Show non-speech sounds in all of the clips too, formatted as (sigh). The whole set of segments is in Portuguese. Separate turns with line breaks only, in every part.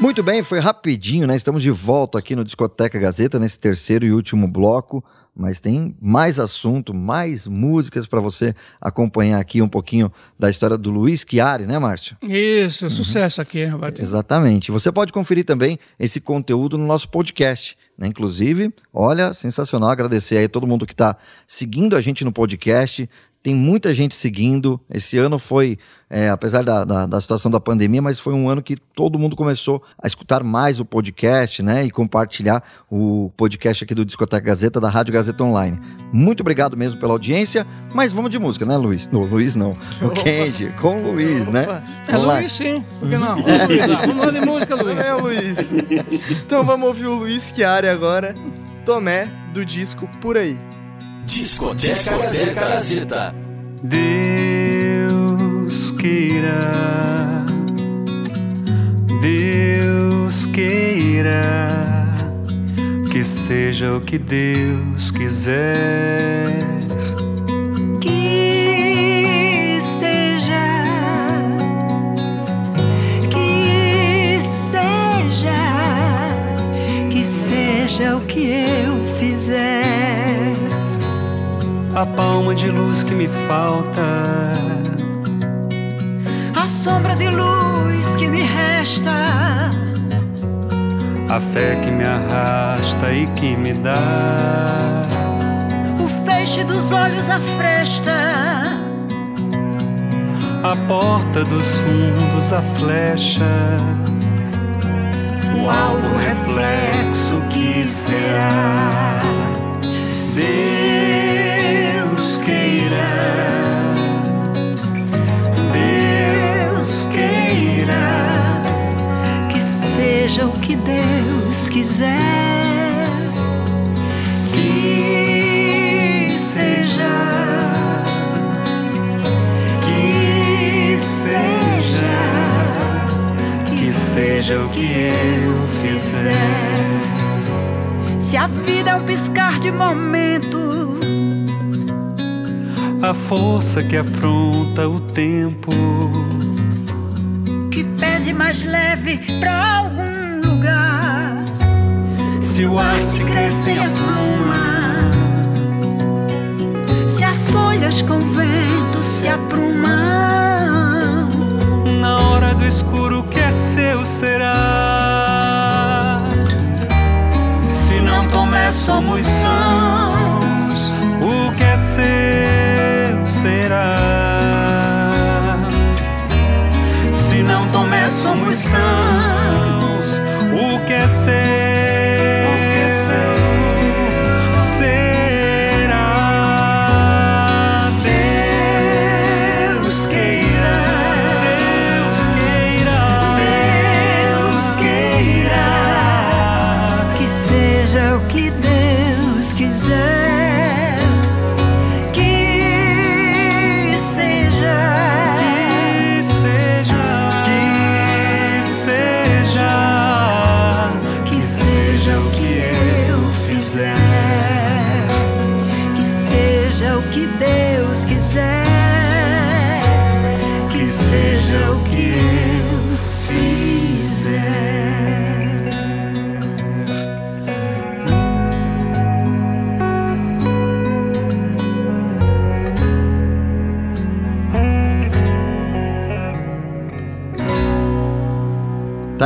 Muito bem, foi rapidinho, né? Estamos de volta aqui no Discoteca Gazeta, nesse terceiro e último bloco. Mas tem mais assunto, mais músicas para você acompanhar aqui um pouquinho da história do Luiz Chiari, né, Márcio?
Isso, uhum. sucesso aqui, Roberto.
Exatamente. Você pode conferir também esse conteúdo no nosso podcast. Né? Inclusive, olha, sensacional. Agradecer aí todo mundo que está seguindo a gente no podcast, tem muita gente seguindo. Esse ano foi, é, apesar da, da, da, situação da pandemia, mas foi um ano que todo mundo começou a escutar mais o podcast, né? E compartilhar o podcast aqui do Discoteca Gazeta, da Rádio Gazeta Online. Muito obrigado mesmo pela audiência, mas vamos de música, né, Luiz? No, Luiz não. (laughs) O Kenji, com o Luiz, né? Opa.
né? É Luiz sim, por que não? (laughs) É. Vamos lá de música, Luiz.
É, Luiz. Então vamos ouvir o Luiz Chiari agora, Tomé, do disco Por Aí.
Discoteca Gazeta.
Deus queira, Deus queira que seja o que Deus quiser.
Que seja, que seja, que seja o que eu
a palma de luz que me falta,
a sombra de luz que me resta,
a fé que me arrasta e que me dá,
o feixe dos olhos a fresta,
a porta dos fundos a flecha,
o alvo reflexo que será. Deus seja o que Deus quiser. Que seja, que seja,
que seja o que eu fizer.
Se a vida é um piscar de momento,
a força que afronta o tempo
que pese mais leve para algum se o ar se cresce e a pluma, se as folhas com vento se aprumam,
na hora do escuro que é seu será.
Se não tomé somos sãos,
o que é seu será.
Se não tomé somos sãos,
o que é seu 在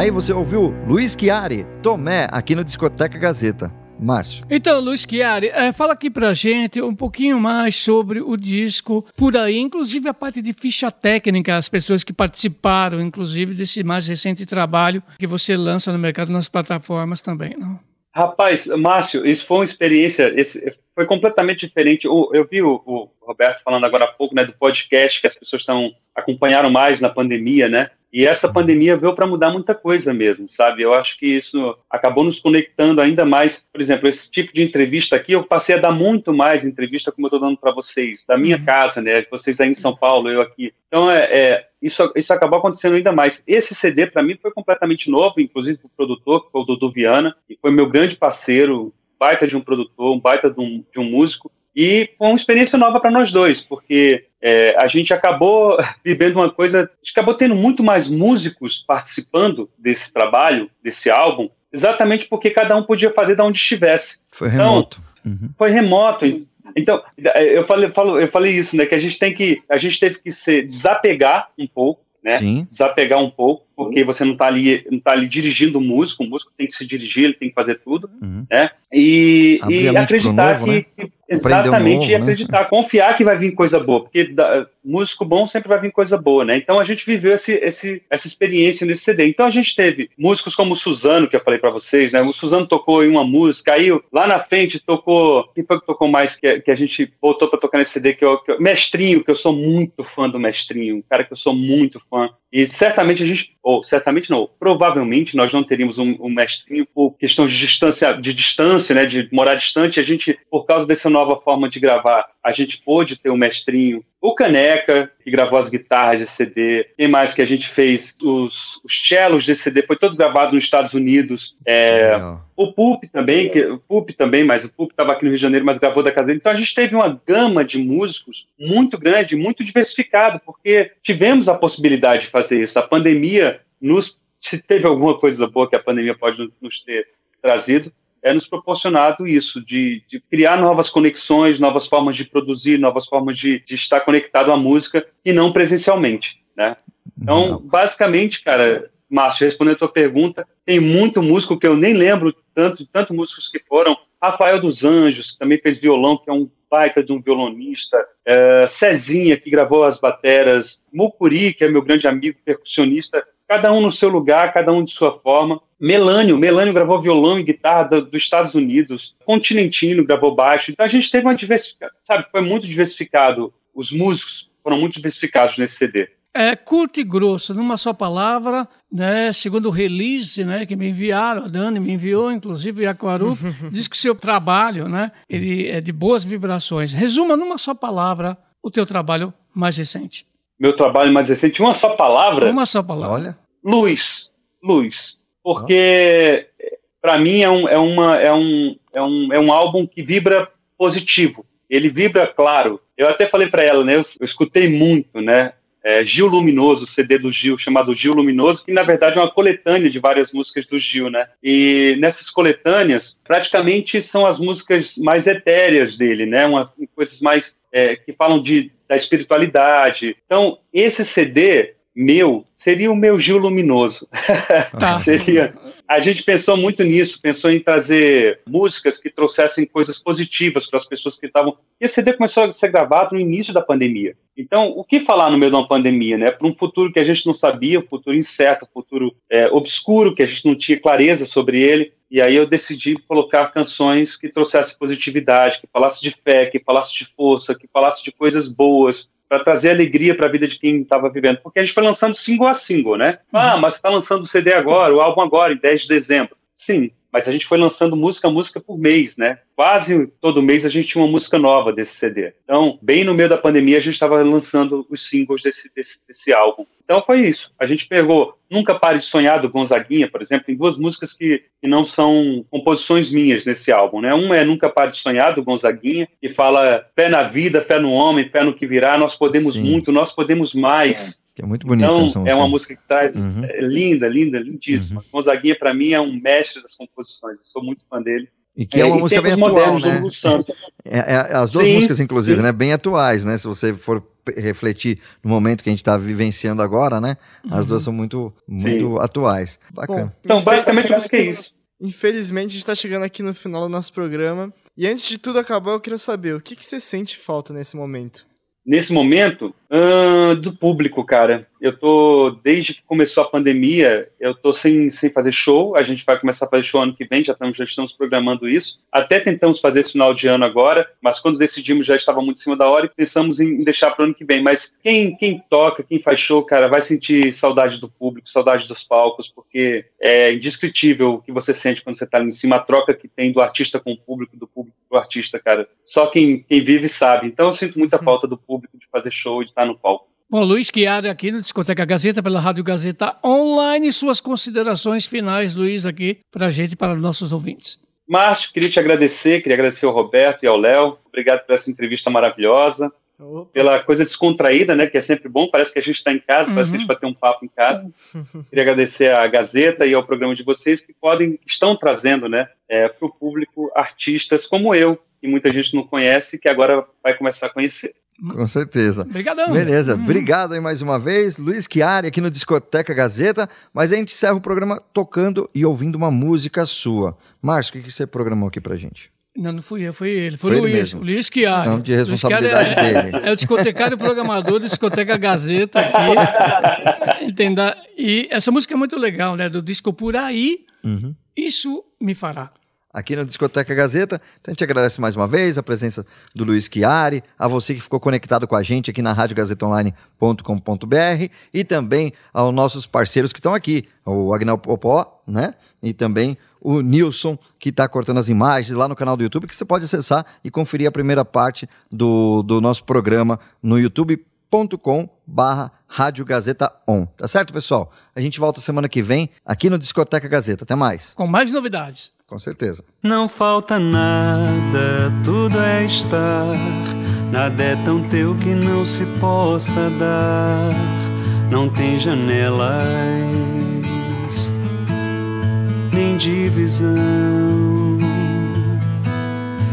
Daí você ouviu Luiz Chiari, Tomé, aqui no Discoteca Gazeta. Márcio.
Então, Luiz Chiari, é, fala aqui pra gente um pouquinho mais sobre o disco por aí, inclusive a parte de ficha técnica, as pessoas que participaram, inclusive, desse mais recente trabalho que você lança no mercado nas plataformas também, não?
Rapaz, Márcio, isso foi uma experiência, esse, foi completamente diferente. Eu, eu vi o, o, Roberto falando agora há pouco, né, do podcast que as pessoas estão acompanharam mais na pandemia, né? E essa pandemia veio para mudar muita coisa mesmo, sabe? Eu acho que isso acabou nos conectando ainda mais. Por exemplo, esse tipo de entrevista aqui, eu passei a dar muito mais entrevista como eu estou dando para vocês, da minha uhum. casa, né? Vocês aí em São Paulo, eu aqui. Então, é, é isso, isso acabou acontecendo ainda mais. Esse CD, para mim, foi completamente novo, inclusive o produtor, que foi o Dudu Viana, que foi meu grande parceiro, baita de um produtor, um baita de um, de um músico. E foi uma experiência nova para nós dois, porque é, a gente acabou (laughs) vivendo uma coisa, a gente acabou tendo muito mais músicos participando desse trabalho, desse álbum, exatamente porque cada um podia fazer de onde estivesse.
Foi remoto.
Então, uhum. Foi remoto. Então, eu falei, eu falei isso, né? Que a gente tem que, a gente teve que se desapegar um pouco, né? Sim. Desapegar um pouco, porque você não está ali, não tá ali dirigindo o músico, o músico tem que se dirigir, ele tem que fazer tudo, uhum. né? E, e acreditar novo, que, né? Exatamente, novo, e né? acreditar, né? confiar que vai vir coisa boa, porque da, músico bom sempre vai vir coisa boa, né? Então a gente viveu esse, esse, essa experiência nesse CD. Então a gente teve músicos como o Suzano, que eu falei para vocês, né? O Suzano tocou em uma música, aí lá na frente tocou. Quem foi que tocou mais que, que a gente voltou para tocar nesse CD? Que eu, que eu, Mestrinho, que eu sou muito fã do Mestrinho, um cara que eu sou muito fã. E certamente a gente, ou certamente não, provavelmente nós não teríamos um, um mestrinho por questão de distância, de distância, né, de morar distante. A gente, por causa dessa nova forma de gravar, a gente pôde ter um mestrinho. O Caneca, que gravou as guitarras de CD. Quem mais que a gente fez? Os, os cellos de CD, foi todo gravado nos Estados Unidos. É, o Pup também, que, o Pup também, mas o Pup estava aqui no Rio de Janeiro, mas gravou da casa Então a gente teve uma gama de músicos muito grande, muito diversificado, porque tivemos a possibilidade de fazer isso. A pandemia nos. Se teve alguma coisa boa que a pandemia pode nos ter trazido, é nos proporcionado isso, de, de, criar novas conexões, novas formas de produzir, novas formas de, de estar conectado à música e não presencialmente, né? Então, não. basicamente, cara, Márcio, respondendo a tua pergunta, tem muito músico que eu nem lembro tanto, tanto músicos que foram. Rafael dos Anjos, que também fez violão, que é um baita de um violonista. É, Cezinha, que gravou as bateras. Mucuri, que é meu grande amigo percussionista cada um no seu lugar, cada um de sua forma. Melânio, Melânio gravou violão e guitarra do, dos Estados Unidos. Continentino gravou baixo. Então a gente teve uma diversificação, sabe? Foi muito diversificado. Os músicos foram muito diversificados nesse CD.
É curto e grosso, numa só palavra, né? Segundo o release, né, que me enviaram, a Dani me enviou, inclusive a Aquaru, (laughs) diz que o seu trabalho, né, ele é de boas vibrações. Resuma numa só palavra o teu trabalho mais recente.
Meu trabalho mais recente, uma só palavra?
Uma só palavra.
Olha
luz, luz, porque para mim é um, é, uma, é, um, é, um, é um álbum que vibra positivo. Ele vibra claro. Eu até falei para ela, né? Eu, eu, escutei muito, né? É, Gil Luminoso, o CD do Gil, chamado Gil Luminoso, que na verdade é uma coletânea de várias músicas do Gil, né? E nessas coletâneas, praticamente são as músicas mais etéreas dele, né? Uma, coisas mais é, que falam de, da espiritualidade. Então, esse CD meu seria o meu Gil Luminoso. (laughs) Tá. seria. A gente pensou muito nisso, pensou em trazer músicas que trouxessem coisas positivas para as pessoas que estavam. Esse CD começou a ser gravado no início da pandemia. Então, o que falar no meio de uma pandemia, né? Para um futuro que a gente não sabia, um futuro incerto, um futuro é, obscuro, que a gente não tinha clareza sobre ele. E aí eu decidi colocar canções que trouxessem positividade, que falassem de fé, que falassem de força, que falassem de coisas boas, para trazer alegria para a vida de quem estava vivendo. Porque a gente foi lançando single a single, né? Uhum. Ah, mas está lançando o CD agora, o álbum agora, em 10 de dezembro. Sim, mas a gente foi lançando música música por mês, né? Quase todo mês a gente tinha uma música nova desse CD. Então, bem no meio da pandemia, a gente estava lançando os singles desse, desse, desse, álbum. Então foi isso. A gente pegou Nunca Pare de Sonhar do Gonzaguinha, por exemplo, tem duas músicas que, que não são composições minhas nesse álbum, né? Uma é Nunca Pare de Sonhar do Gonzaguinha, que fala fé na vida, fé no homem, fé no que virá, nós podemos Sim. muito, nós podemos mais.
É. Que é muito bonita
então, essa música. É uma música que traz. Uhum. É linda, linda, lindíssima. Uhum. Gonzaguinha, para mim, é um mestre das composições. Eu sou muito fã dele.
E que é, é uma música bem atual, né? (laughs) É, é, as duas sim, músicas, inclusive, sim. né? Bem atuais, né? Se você for refletir no momento que a gente está vivenciando agora, né? As uhum. duas são muito, muito atuais. Bacana. Bom,
então, basicamente, a música é isso.
Infelizmente, a gente está chegando aqui no final do nosso programa. E antes de tudo acabar, eu quero saber o que, que você sente falta nesse momento?
Nesse momento, uh, do público, cara. Eu tô, desde que começou a pandemia, eu tô sem, sem fazer show. A gente vai começar a fazer show ano que vem, já estamos, já estamos programando isso. Até tentamos fazer esse final de ano agora, mas quando decidimos já estava muito em cima da hora e pensamos em deixar para o ano que vem. Mas quem, quem toca, quem faz show, cara, vai sentir saudade do público, saudade dos palcos, porque é indescritível o que você sente quando você está ali em cima, a troca que tem do artista com o público, do público com o artista, cara. Só quem, quem vive sabe. Então eu sinto muita falta do público de fazer show e de estar no palco.
Bom, Luiz Chiari aqui no Discoteca Gazeta, pela Rádio Gazeta Online. Suas considerações finais, Luiz, aqui para a gente, para os nossos ouvintes.
Márcio, queria te agradecer, queria agradecer ao Roberto e ao Léo. Obrigado por essa entrevista maravilhosa,
Opa.
pela coisa descontraída, né? Que é sempre bom, parece que a gente está em casa, parece que a gente vai ter um papo em casa. (laughs) Queria agradecer à Gazeta e ao programa de vocês que podem, estão trazendo, né, para o público artistas como eu, que muita gente não conhece, que agora vai começar a conhecer.
Com certeza.
Obrigadão.
Beleza,
Uhum.
obrigado aí mais uma vez, Luiz Chiari aqui no Discoteca Gazeta, mas a gente encerra o programa tocando e ouvindo uma música sua. Márcio, o que, que você programou aqui pra gente?
Não, não fui eu, foi ele. Foi,
Foi ele
Luiz.
mesmo.
Luiz Chiari.
Então, de responsabilidade
é,
dele.
É o discotecário programador do Discoteca Gazeta aqui. (laughs) Entenda? E essa música é muito legal, né? Do disco Por Aí,
Uhum.
Isso Me Fará.
Aqui no Discoteca Gazeta, então a gente agradece mais uma vez a presença do Luiz Chiari, a você que ficou conectado com a gente aqui na radiogazetaonline.com.br e também aos nossos parceiros que estão aqui, o Agnel Popó, né? E também o Nilson, que está cortando as imagens lá no canal do YouTube, que você pode acessar e conferir a primeira parte do, do nosso programa no youtube.com barra Rádio Gazeta On. Tá certo, pessoal? A gente volta semana que vem aqui no Discoteca Gazeta. Até mais.
Com mais novidades.
Com certeza.
Não falta nada, tudo é estar. Nada é tão teu que não se possa dar. Não tem janelas, nem divisão.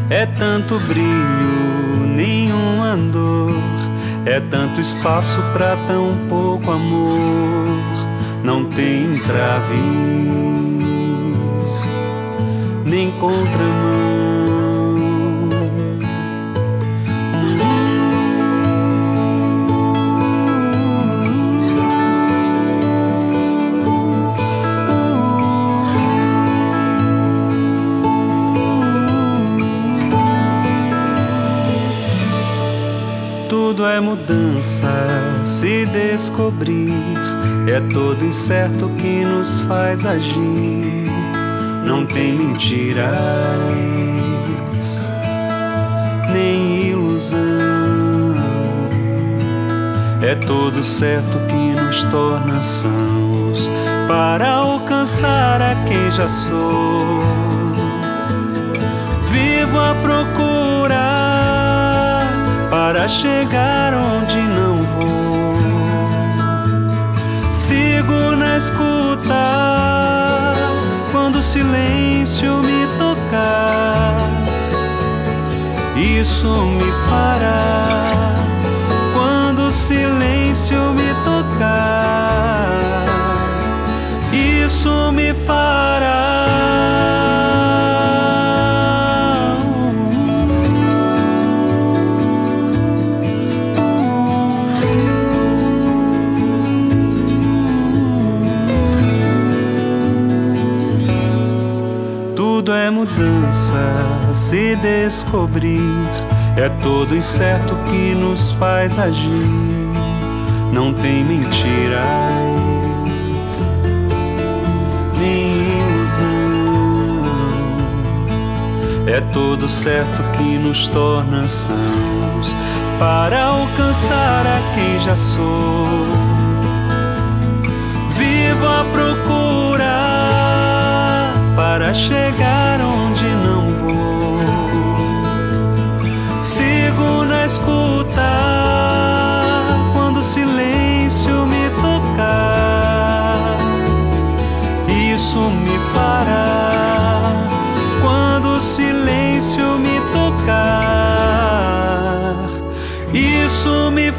É tanto brilho, nenhuma dor. É tanto espaço pra tão pouco amor. Não tem entraves nem contramão. Tudo é mudança, se descobrir. É todo incerto que nos faz agir. Não tem mentiras, nem ilusão. É todo certo que nos torna sãos para alcançar a quem já sou. Vivo a procurar para chegar onde não vou. Sigo na escuta quando o silêncio me tocar. Isso me fará quando o silêncio me tocar. Isso me Tudo descobrir. É todo incerto que nos faz agir. Não tem mentiras, nem ilusão. É todo certo que nos torna sãos para alcançar a quem já sou. Vivo a procura para chegar onde Sigo na escuta quando o silêncio me tocar. Isso me fará quando o silêncio me tocar. Isso me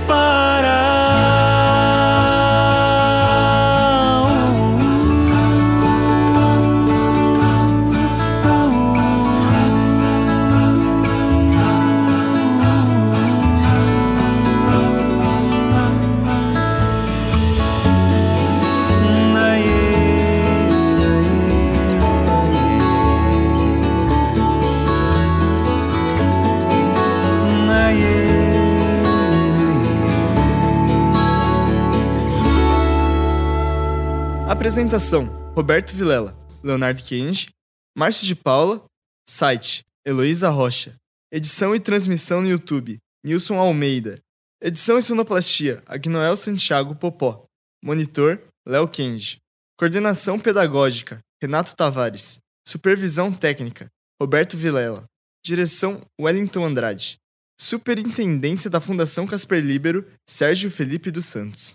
Apresentação: Roberto Vilela, Leonardo Kenji, Márcio de Paula, site Heloísa Rocha, edição e transmissão no YouTube, Nilson Almeida, Edição e sonoplastia, Agnoel Santiago Popó. Monitor, Léo Kenji. Coordenação pedagógica, Renato Tavares. Supervisão técnica, Roberto Vilela. Direção, Wellington Andrade. Superintendência da Fundação Casper Libero, Sérgio Felipe dos Santos.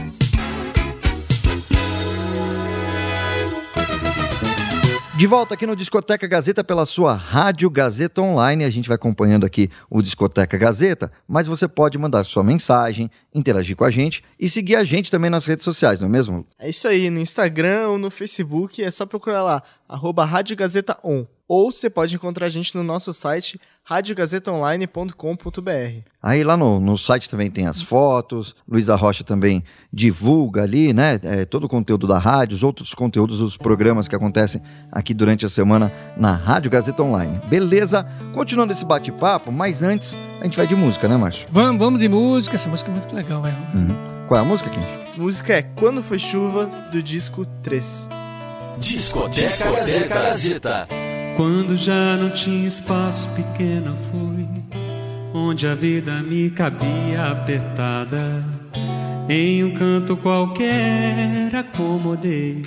De volta aqui no Discoteca Gazeta pela sua Rádio Gazeta Online. A gente vai acompanhando aqui o Discoteca Gazeta, mas você pode mandar sua mensagem, interagir com a gente e seguir a gente também nas redes sociais, não é mesmo?
É isso aí, no Instagram ou no Facebook, é só procurar lá, arroba Rádio Gazeta On. Ou você pode encontrar a gente no nosso site radiogazetaonline.com.br.
Aí lá no, no site também tem as fotos, Luísa Rocha também divulga ali, né? É, todo o conteúdo da rádio, os outros conteúdos, os programas que acontecem aqui durante a semana na Rádio Gazeta Online. Beleza? Continuando esse bate-papo, mas antes a gente vai de música, né, Márcio?
Vamos, vamos de música. Essa música é muito legal, é.
Uhum. Qual é a música, Kim?
A música é Quando Foi Chuva, do disco 3.
Discoteca Gazeta. Gazeta.
Quando já não tinha espaço pequeno fui onde a vida me cabia apertada. Em um canto qualquer acomodei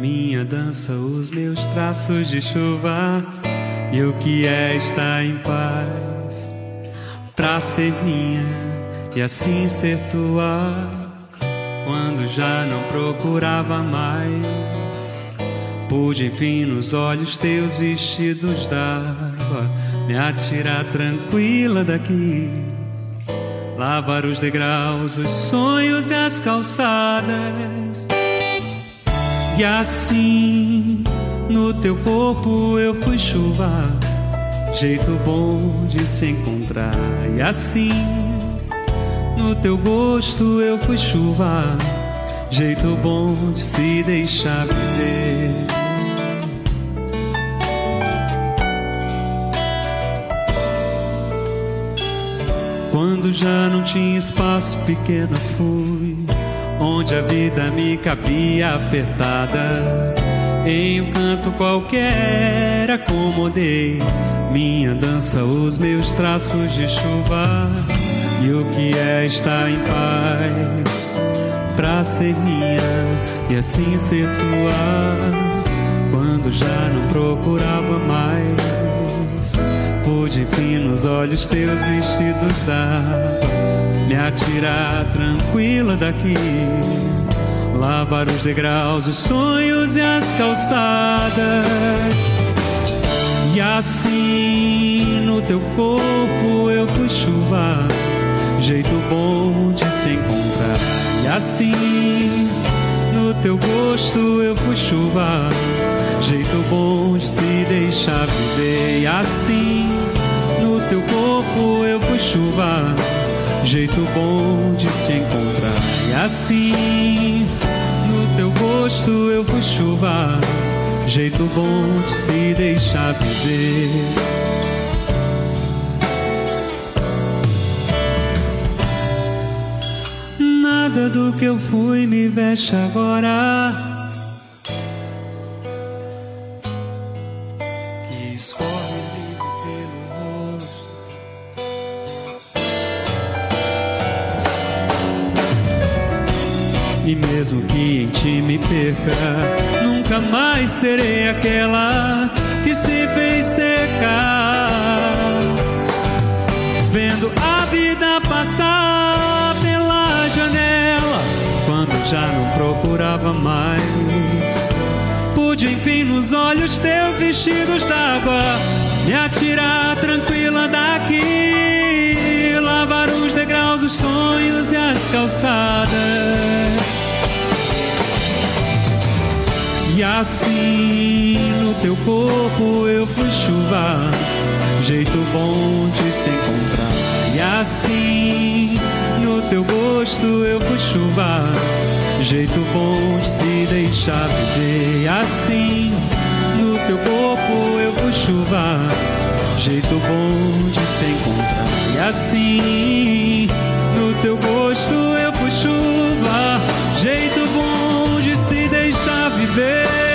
minha dança, os meus traços de chuva e o que é estar em paz pra ser minha e assim ser tua. Quando já não procurava mais Pude, enfim, nos olhos teus vestidos d'água, me atirar tranquila daqui. Lavar os degraus, os sonhos e as calçadas. E assim, no teu corpo eu fui chuva, jeito bom de se encontrar. E assim, no teu gosto eu fui chuva, jeito bom de se deixar viver. Quando já não tinha espaço pequeno fui Onde a vida me cabia apertada. Em um canto qualquer acomodei Minha dança, os meus traços de chuva. E o que é estar em paz Pra ser minha e assim ser tua? Quando já não procurava mais Enfim, nos olhos teus vestidos d'água. Me atirar tranquila daqui. Lavar os degraus, os sonhos e as calçadas. E assim no teu corpo eu fui chuva. Jeito bom de se encontrar. E assim no teu gosto eu fui chuva. Jeito bom de se deixar viver. E assim eu fui chuva Jeito bom de se encontrar. E assim no teu gosto eu fui chuva Jeito bom de se deixar viver. Nada do que eu fui me veste agora aquela que se fez secar. Vendo a vida passar pela janela Quando já não procurava mais. Pude enfim nos olhos teus vestidos d'água Me atirar tranquila daqui. Lavar os degraus, os sonhos e as calçadas Assim no teu corpo eu fui chuva Jeito bom de se encontrar E assim no teu gosto eu fui chuva Jeito bom de se deixar viver E assim no teu corpo eu fui chuva jeito bom de se encontrar. E assim, no teu gosto eu fui chuva, jeito bom de se deixar viver.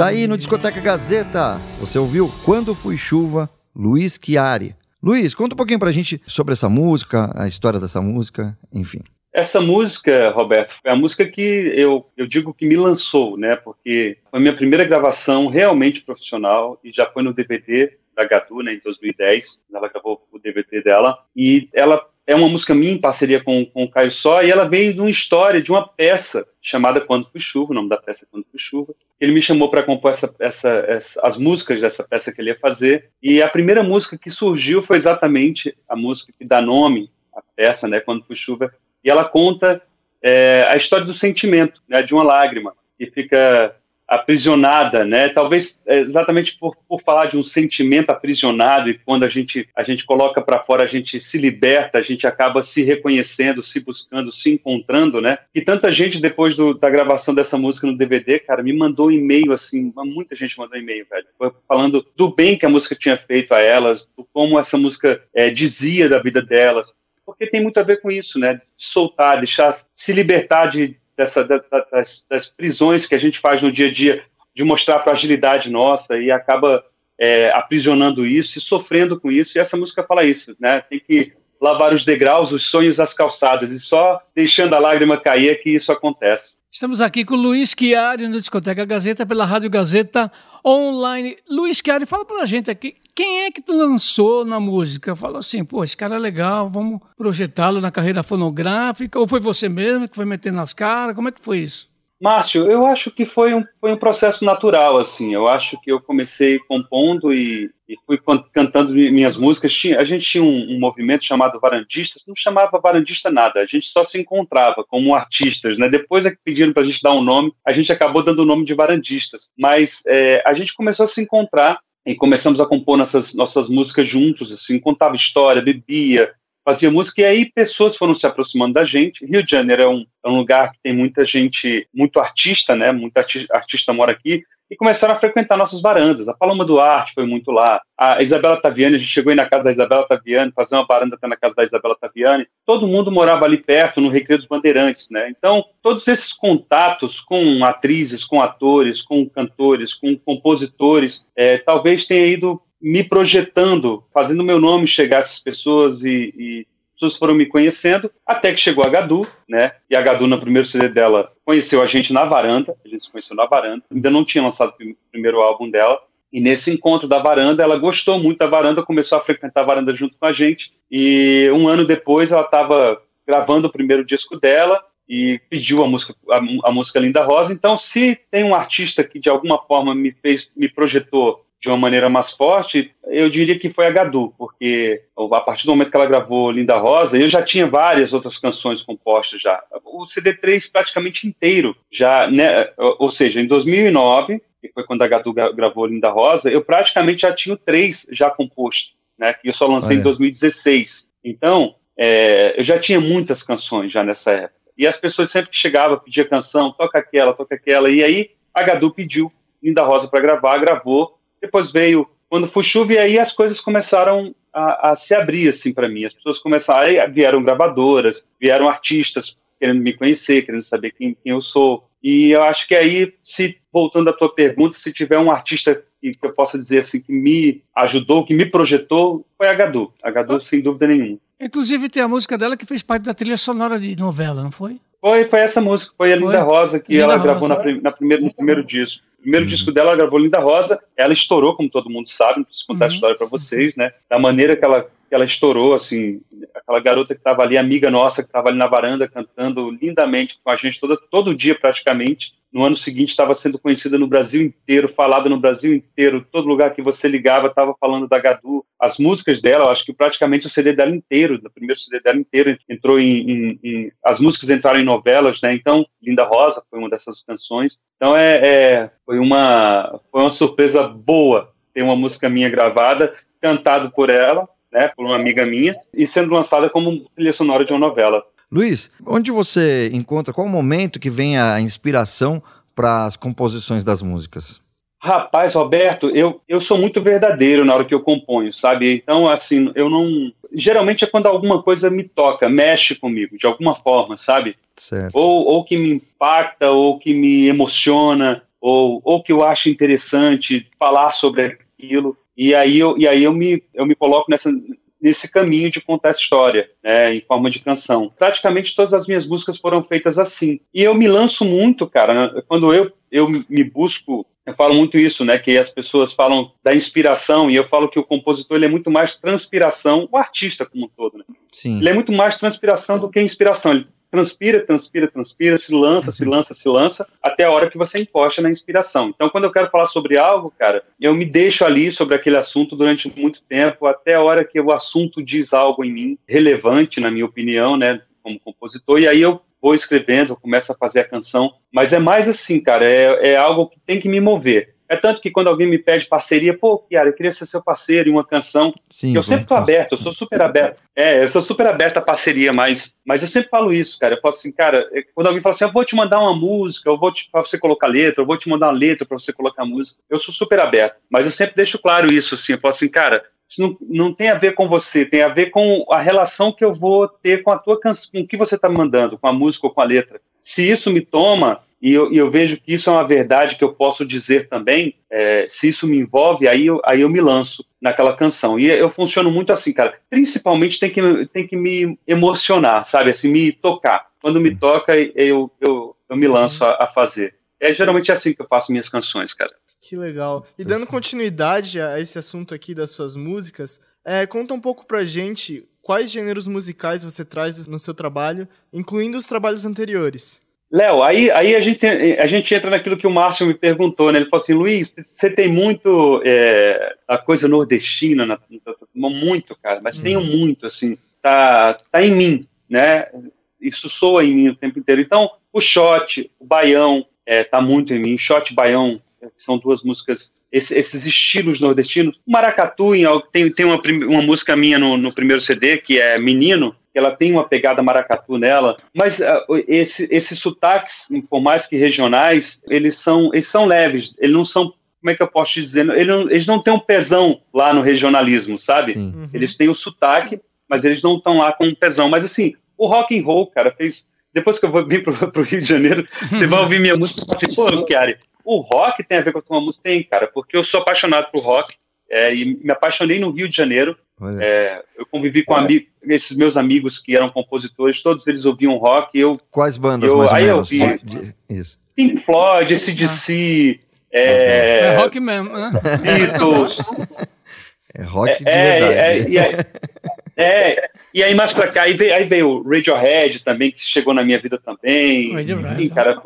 Tá aí no Discoteca Gazeta. Você ouviu Quando Fui Chuva, Luiz Chiari. Luiz, conta um pouquinho pra gente sobre essa música, a história dessa música, enfim.
Essa música, Roberto, é a música que eu, eu digo que me lançou, né? Porque foi a minha primeira gravação realmente profissional e já foi no DVD da Gadu, né, em 2010. Ela gravou o DVD dela. E ela é uma música minha em parceria com, com o Caio Só, e ela veio de uma história, de uma peça chamada Quando Fui Chuva, o nome da peça é Quando Fui Chuva. Ele me chamou para compor essa, essa, essa, as músicas dessa peça que ele ia fazer, e a primeira música que surgiu foi exatamente a música que dá nome à peça, né, Quando Fui Chuva, e ela conta é, a história do sentimento, né, de uma lágrima, que fica aprisionada, né? Talvez é, exatamente por, por falar de um sentimento aprisionado e quando a gente a gente coloca para fora, a gente se liberta, a gente acaba se reconhecendo, se buscando, se encontrando, né? E tanta gente depois do, da gravação dessa música no DVD, cara, me mandou e-mail assim, muita gente mandou e-mail, velho, falando do bem que a música tinha feito a elas, do como essa música é, dizia da vida delas, porque tem muito a ver com isso, né? De soltar, deixar se libertar de dessa, das, das, prisões que a gente faz no dia a dia, de mostrar a fragilidade nossa e acaba é, aprisionando isso e sofrendo com isso. E essa música fala isso, né? Tem que lavar os degraus, os sonhos das calçadas e só deixando a lágrima cair é que isso acontece.
Estamos aqui com o Luiz Chiari no Discoteca Gazeta pela Rádio Gazeta Online. Luiz Chiari, fala pra gente aqui, quem é que tu lançou na música? Falou assim, pô, esse cara é legal, vamos projetá-lo na carreira fonográfica? Ou foi você mesmo que foi metendo nas caras? Como é que foi isso?
Márcio, eu acho que foi um, foi um processo natural, assim. Eu acho que eu comecei compondo e, e fui cantando minhas músicas. Tinha, a gente tinha um, um, movimento chamado Varandistas, não chamava Varandista nada, a gente só se encontrava como artistas, né? Depois é que pediram para a gente dar um nome, a gente acabou dando o nome de Varandistas. Mas é, a gente começou a se encontrar e começamos a compor nossas, nossas músicas juntos, assim, contava história, bebia, fazia música, e aí pessoas foram se aproximando da gente. Rio de Janeiro é um, é um lugar que tem muita gente, muito artista, né? Muito arti artista mora aqui, e começaram a frequentar nossas varandas. A Paloma Duarte foi muito lá. A Isabela Taviani, a gente chegou aí na casa da Isabela Taviani, fazer uma varanda até na casa da Isabela Taviani. Todo mundo morava ali perto, no Recreio dos Bandeirantes, né? Então, todos esses contatos com atrizes, com atores, com cantores, com compositores, é, talvez tenha ido me projetando, fazendo meu nome chegar a essas pessoas e, e pessoas foram me conhecendo, até que chegou a Gadu, né? E a Gadu, no primeiro CD dela, conheceu a gente na varanda, a gente se conheceu na varanda, ainda não tinha lançado o primeiro álbum dela, e nesse encontro da varanda, ela gostou muito da varanda, começou a frequentar a varanda junto com a gente, e um ano depois ela estava gravando o primeiro disco dela, e pediu a música, a, a música Linda Rosa, então se tem um artista que de alguma forma me fez, me projetou de uma maneira mais forte, eu diria que foi a Gadu, porque a partir do momento que ela gravou Linda Rosa, eu já tinha várias outras canções compostas já. O CD3 praticamente inteiro já, né, ou seja, em 2009, que foi quando a Gadu gravou Linda Rosa, eu praticamente já tinha três já compostos, né, que eu só lancei Olha. em 2016. Então, é, eu já tinha muitas canções já nessa época. E as pessoas sempre que chegavam, pediam canção, toca aquela, toca aquela, e aí a Gadu pediu Linda Rosa para gravar, gravou, depois veio quando foi chuva e aí as coisas começaram a, a se abrir assim para mim. As pessoas começaram, aí vieram gravadoras, vieram artistas querendo me conhecer, querendo saber quem, quem eu sou. E eu acho que aí, se voltando à tua pergunta, se tiver um artista que, que eu possa dizer assim que me ajudou, que me projetou, foi a Gadu. A Gadu, sem dúvida nenhuma.
Inclusive tem a música dela que fez parte da trilha sonora de novela, não foi?
Foi, foi essa música, foi a foi? Linda Rosa que Linda ela Rosa. gravou na, na primeira, no primeiro disco. O primeiro uhum. disco dela, ela gravou Linda Rosa, ela estourou, como todo mundo sabe, não preciso contar uhum. a história para vocês, né? Da maneira que ela, ela estourou, assim, aquela garota que estava ali, amiga nossa, que estava ali na varanda cantando lindamente com a gente toda, todo dia praticamente. no ano seguinte estava sendo conhecida no Brasil inteiro, falada no Brasil inteiro, todo lugar que você ligava estava falando da Gadu. As músicas dela, acho que praticamente o CD dela inteiro, o primeiro CD dela inteiro, entrou em, em, em, As músicas entraram em novelas, né? Então, Linda Rosa foi uma dessas canções. Então, é, é foi, uma, foi uma surpresa boa ter uma música minha gravada, cantado por ela, né, por uma amiga minha, e sendo lançada como trilha sonora de uma novela.
Luiz, onde você encontra, qual o momento que vem a inspiração para as composições das músicas?
Rapaz, Roberto, eu, eu sou muito verdadeiro na hora que eu componho, sabe? Então, assim, eu não. Geralmente é quando alguma coisa me toca, mexe comigo, de alguma forma, sabe?
Certo.
Ou, ou que me impacta, ou que me emociona, ou, ou que eu acho interessante falar sobre aquilo. E aí eu, e aí eu, me, eu me coloco nessa, nesse caminho de contar essa história, né, em forma de canção. Praticamente todas as minhas músicas foram feitas assim. E eu me lanço muito, cara, quando eu, eu me busco eu falo muito isso, né, que as pessoas falam da inspiração e eu falo que o compositor ele é muito mais transpiração, o artista como um todo, né?
Sim.
Ele é muito mais transpiração do que inspiração. Ele transpira, transpira, transpira, se lança, se lança, se lança, até a hora que você encosta na inspiração. Então, quando eu quero falar sobre algo, cara, eu me deixo ali sobre aquele assunto durante muito tempo, até a hora que o assunto diz algo em mim relevante, na minha opinião, né, como compositor, e aí eu vou escrevendo, eu começo a fazer a canção, mas é mais assim, cara, é, é algo que tem que me mover. É tanto que quando alguém me pede parceria, pô, Kiara, eu queria ser seu parceiro em uma canção. Sim, eu sempre tô aberto, eu sou super aberto. É, eu sou super aberto à parceria, mas, mas eu sempre falo isso, cara. Eu falo assim, cara, é, quando alguém fala assim, eu vou te mandar uma música, eu vou te, pra você colocar letra, eu vou te mandar uma letra para você colocar música, eu sou super aberto. Mas eu sempre deixo claro isso, assim, eu falo assim, cara, isso não, não tem a ver com você, tem a ver com a relação que eu vou ter com a tua canção, com o que você está mandando, com a música ou com a letra. Se isso me toma, e eu, e eu, vejo que isso é uma verdade que eu posso dizer também, é, se isso me envolve, aí eu, aí eu me lanço naquela canção. E eu funciono muito assim, cara. Principalmente tem que, tem que me emocionar, sabe? Assim, me tocar. Quando me toca, eu, eu, eu me lanço a, a fazer. É geralmente assim que eu faço minhas canções, cara.
Que legal. E dando continuidade a esse assunto aqui das suas músicas, é, conta um pouco pra gente quais gêneros musicais você traz no seu trabalho, incluindo os trabalhos anteriores.
Léo, aí, aí a, gente, a gente entra naquilo que o Márcio me perguntou, né? Ele falou assim, Luiz, você tem muito é, a coisa nordestina, na, muito, cara, mas tenho uhum. muito, assim, tá, tá em mim, né? Isso soa em mim o tempo inteiro. Então, o shot, o baião, é, tá muito em mim, shot, baião, são duas músicas, esse, esses estilos nordestinos. O maracatu, tem, tem uma, uma música minha no, no primeiro CD, que é Menino, ela tem uma pegada maracatu nela, mas uh, esse, esses sotaques, por mais que regionais, eles são, eles são leves, eles não são como é que eu posso te dizer? Eles não, eles não têm um pesão lá no regionalismo, sabe? Uhum. Eles têm o sotaque, mas eles não estão lá com um pesão. Mas assim, o rock and roll, cara, fez. Depois que eu vou vir pro, pro Rio de Janeiro, você vai ouvir minha música e fala assim, pô, Chiari, o rock tem a ver com a tua música? Tem, cara, porque eu sou apaixonado por rock. É, e me apaixonei no Rio de Janeiro. É, eu convivi com esses meus amigos que eram compositores, todos eles ouviam rock. Eu,
Quais bandas eu, mais
aí
ou menos?
Eu vi Isso. Pink Floyd, ACDC... Ah. É,
é rock mesmo, né?
Beatles. (laughs)
É rock de é, verdade.
É, é, e aí mais pra cá, aí veio, aí veio o Radiohead também, que chegou na minha vida também. Radiohead. Enfim, cara,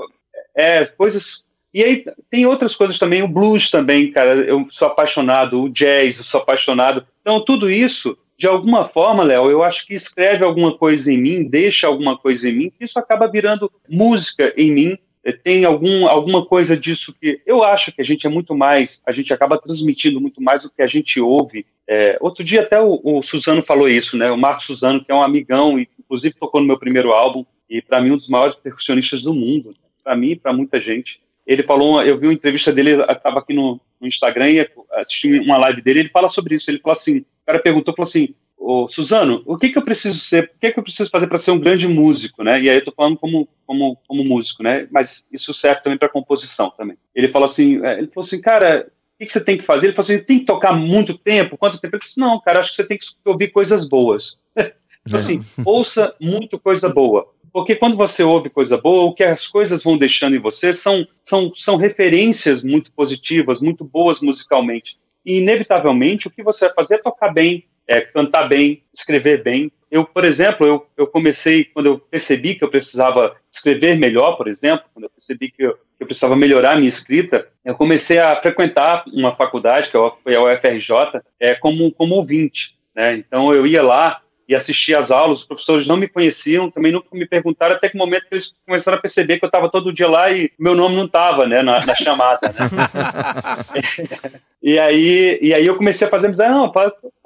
é, coisas e aí tem outras coisas também, o blues também, cara, eu sou apaixonado, o jazz, eu sou apaixonado. Então, tudo isso, de alguma forma, Léo, eu acho que escreve alguma coisa em mim, deixa alguma coisa em mim, isso acaba virando música em mim. É, tem algum, alguma coisa disso que eu acho que a gente é muito mais, a gente acaba transmitindo muito mais do que a gente ouve. É, outro dia até o, o Suzano falou isso, né? O Marcos Suzano, que é um amigão, e inclusive tocou no meu primeiro álbum, e para mim um dos maiores percussionistas do mundo, para mim e para muita gente ele falou, eu vi uma entrevista dele, estava aqui no, no, Instagram e assisti uma live dele, ele fala sobre isso, ele falou assim, o cara perguntou, falou assim, ô Suzano, o que que eu preciso ser, o que que eu preciso fazer para ser um grande músico, né? E aí eu tô falando como, como, como músico, né? Mas isso serve também para composição também. Ele falou assim, é, ele falou assim, cara, o que, que, você tem que fazer? Ele falou assim, tem que tocar muito tempo? Quanto tempo? Ele falou assim, não, cara, acho que você tem que ouvir coisas boas. (laughs) Assim, ouça muito coisa boa. Porque quando você ouve coisa boa, o que as coisas vão deixando em você são, são, são referências muito positivas, muito boas musicalmente. E, inevitavelmente, o que você vai fazer é tocar bem, é cantar bem, escrever bem. eu, por exemplo, eu, eu comecei, quando eu percebi que eu precisava escrever melhor, por exemplo, quando eu percebi que eu, que eu precisava melhorar a minha escrita, eu comecei a frequentar uma faculdade, que foi a UFRJ, é, como, como ouvinte. Né? Então eu ia lá, e assisti às aulas, os professores não me conheciam, também nunca me perguntaram, até que o momento que eles começaram a perceber que eu estava todo dia lá e meu nome não estava né, na, na chamada. Né? (laughs) e, aí, e aí eu comecei a fazer amizade, não,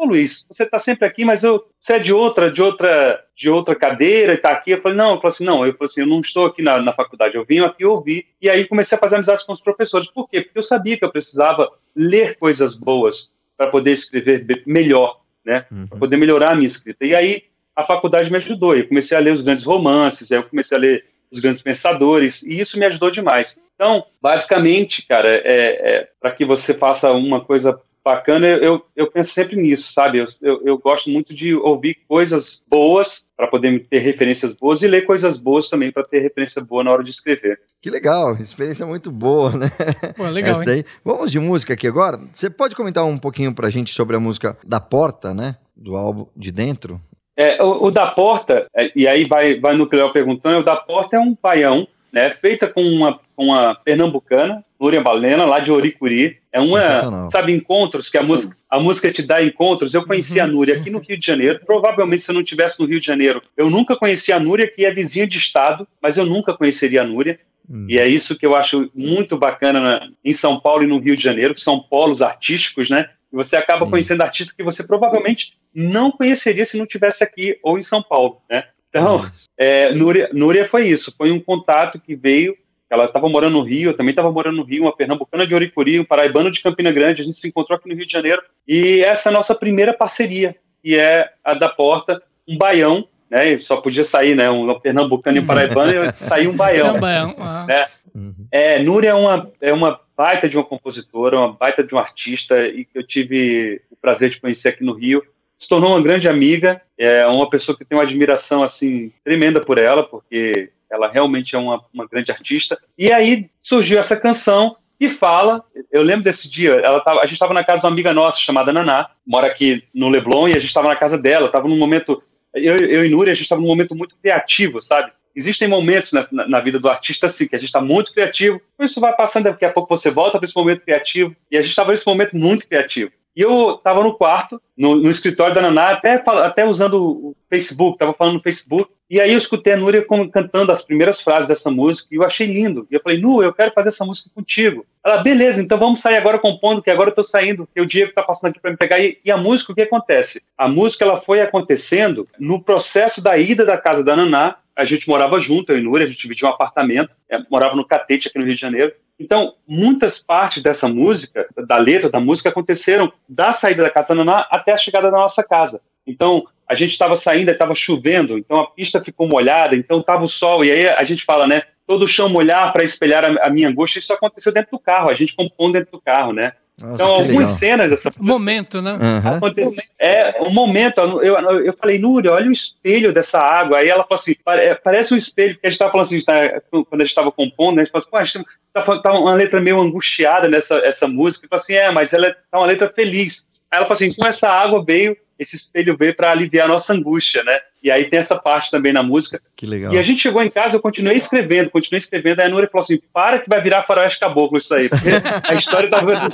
Luiz, você está sempre aqui, mas eu, você é de outra, de outra, de outra cadeira e está aqui. Eu falei, não, eu falei assim, não, eu falei assim, eu não estou aqui na, na faculdade, eu vim aqui ouvir. E aí comecei a fazer amizades com os professores. Por quê? Porque eu sabia que eu precisava ler coisas boas para poder escrever melhor né? Uhum. Para poder melhorar a minha escrita. E aí a faculdade me ajudou. Eu comecei a ler os grandes romances, aí eu comecei a ler os grandes pensadores, e isso me ajudou demais. Então, basicamente, cara, é, é para que você faça uma coisa bacana, eu, eu penso sempre nisso, sabe? Eu, eu, eu gosto muito de ouvir coisas boas para poder ter referências boas e ler coisas boas também para ter referência boa na hora de escrever.
Que legal, experiência muito boa, né?
Pô, legal, daí.
Vamos de música aqui agora. Você pode comentar um pouquinho para a gente sobre a música da Porta, né? Do álbum de dentro?
É, o, o da Porta, é, e aí vai, vai no que o perguntando, o da Porta é um paião né, feita com uma, uma pernambucana, Lúria Balena, lá de Oricuri. É uma, sabe, encontros, que a música, a música te dá encontros. Eu conheci a uhum. Núria aqui no Rio de Janeiro. Provavelmente, se eu não estivesse no Rio de Janeiro, eu nunca conheci a Núria, que é vizinha de estado, mas eu nunca conheceria a Núria. Hum. E é isso que eu acho muito bacana na, em São Paulo e no Rio de Janeiro, que são polos artísticos, né? E você acaba Sim. conhecendo artistas que você provavelmente não conheceria se não tivesse aqui ou em São Paulo, né? Então, é, Núria, Núria foi isso, foi um contato que veio, ela estava morando no Rio, eu também estava morando no Rio, uma pernambucana de Oricuri, um paraibano de Campina Grande, a gente se encontrou aqui no Rio de Janeiro, e essa é a nossa primeira parceria, que é a da Porta, um baião, né, só podia sair, né, um pernambucano e um paraibano, e (laughs) saiu um baião. um baião. Né? Uhum. É, Núria é uma, é uma baita de uma compositora, uma baita de um artista, e que eu tive o prazer de conhecer aqui no Rio, se tornou uma grande amiga, é uma pessoa que tem uma admiração assim tremenda por ela, porque ela realmente é uma, uma grande artista. E aí surgiu essa canção que fala, eu lembro desse dia, tava, a gente estava na casa de uma amiga nossa chamada Naná, mora aqui no Leblon, e a gente estava na casa dela, estava num momento, eu, eu e Núria, a gente estava num momento muito criativo, sabe? Existem momentos na, na, vida do artista assim, que a gente está muito criativo, isso vai passando, daqui a pouco você volta para esse momento criativo, e a gente estava nesse momento muito criativo. E eu estava no quarto, no, no, escritório da Naná, até, até usando o Facebook, estava falando no Facebook, e aí eu escutei a Núria cantando as primeiras frases dessa música, e eu achei lindo. E eu falei, Nu, eu quero fazer essa música contigo. Ela, beleza, então vamos sair agora compondo, que agora eu estou saindo, que o Diego está passando aqui para me pegar. E, e, a música, o que acontece? A música ela foi acontecendo no processo da ida da casa da Naná, a gente morava junto, eu e Núria, a gente dividia um apartamento, é, morava no Catete, aqui no Rio de Janeiro, então, muitas partes dessa música, da letra da música, aconteceram da saída da casa da Naná até a chegada da nossa casa. Então, a gente estava saindo, estava chovendo, então a pista ficou molhada, então estava o sol, e aí a gente fala, né? Todo o chão molhar para espelhar a, a, minha angústia, isso aconteceu dentro do carro, a gente compõe dentro do carro, né? Nossa, então, algumas legal. cenas dessa.
Momento, né?
Uhum. É, um momento. Eu, eu falei, Núria, olha o espelho dessa água. Aí ela falou assim: é, parece um espelho, porque a gente estava falando assim, tá, quando a gente estava compondo, a gente falou assim, tá, tá uma letra meio angustiada nessa essa música. Eu falei assim: é, mas ela é, tá uma letra feliz. Aí ela falou assim: com essa água veio esse espelho veio para aliviar a nossa angústia, né? E aí tem essa parte também na música.
Que legal.
E a gente chegou em casa, eu continuei escrevendo, continuei escrevendo, aí a Núria falou assim, para que vai virar faroeste caboclo isso aí, porque a história tá (laughs) vendo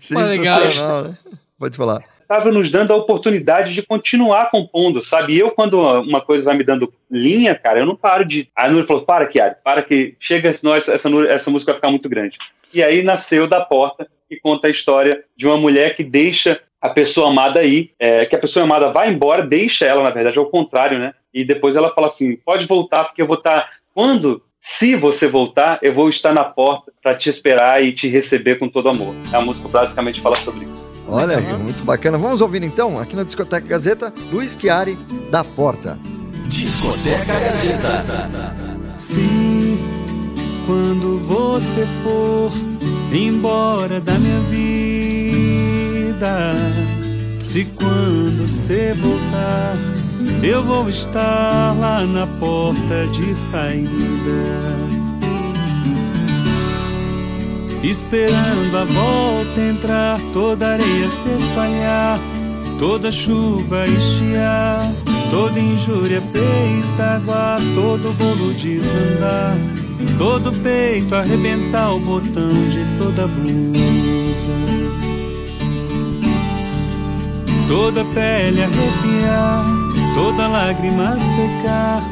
Sensacional, né? Pode falar.
Estava nos dando a oportunidade de continuar compondo, sabe? Eu, quando uma coisa vai me dando linha, cara, eu não paro de. A Núria falou: para, Kiari, para que chega, senão essa, essa, essa música vai ficar muito grande. E aí nasceu Da Porta, que conta a história de uma mulher que deixa a pessoa amada aí, é, que a pessoa amada vai embora, deixa ela, na verdade, ao contrário, né? E depois ela fala assim: pode voltar, porque eu vou estar. Tá, quando, se você voltar, eu vou estar na porta para te esperar e te receber com todo amor. A música basicamente fala sobre isso.
Olha, uhum. muito bacana. Vamos ouvir então, aqui na Discoteca Gazeta, Luiz Chiari, da Porta.
Discoteca Gazeta.
Sim, quando você for embora da minha vida. Se quando você voltar, eu vou estar lá na porta de saída. Esperando a volta entrar, toda areia se espalhar, toda chuva estiar, toda injúria feita água, todo bolo desandar, todo peito arrebentar o botão de toda blusa, toda pele arrepiar, toda lágrima secar,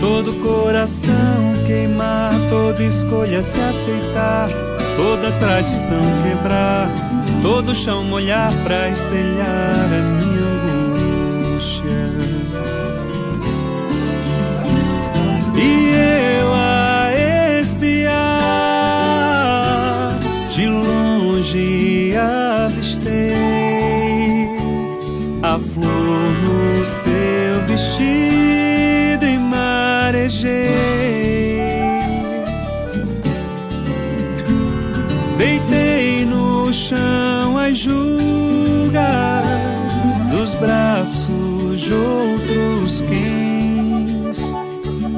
todo coração queimar, toda escolha se aceitar, toda tradição quebrar todo chão molhar pra espelhar a minha angústia. E eu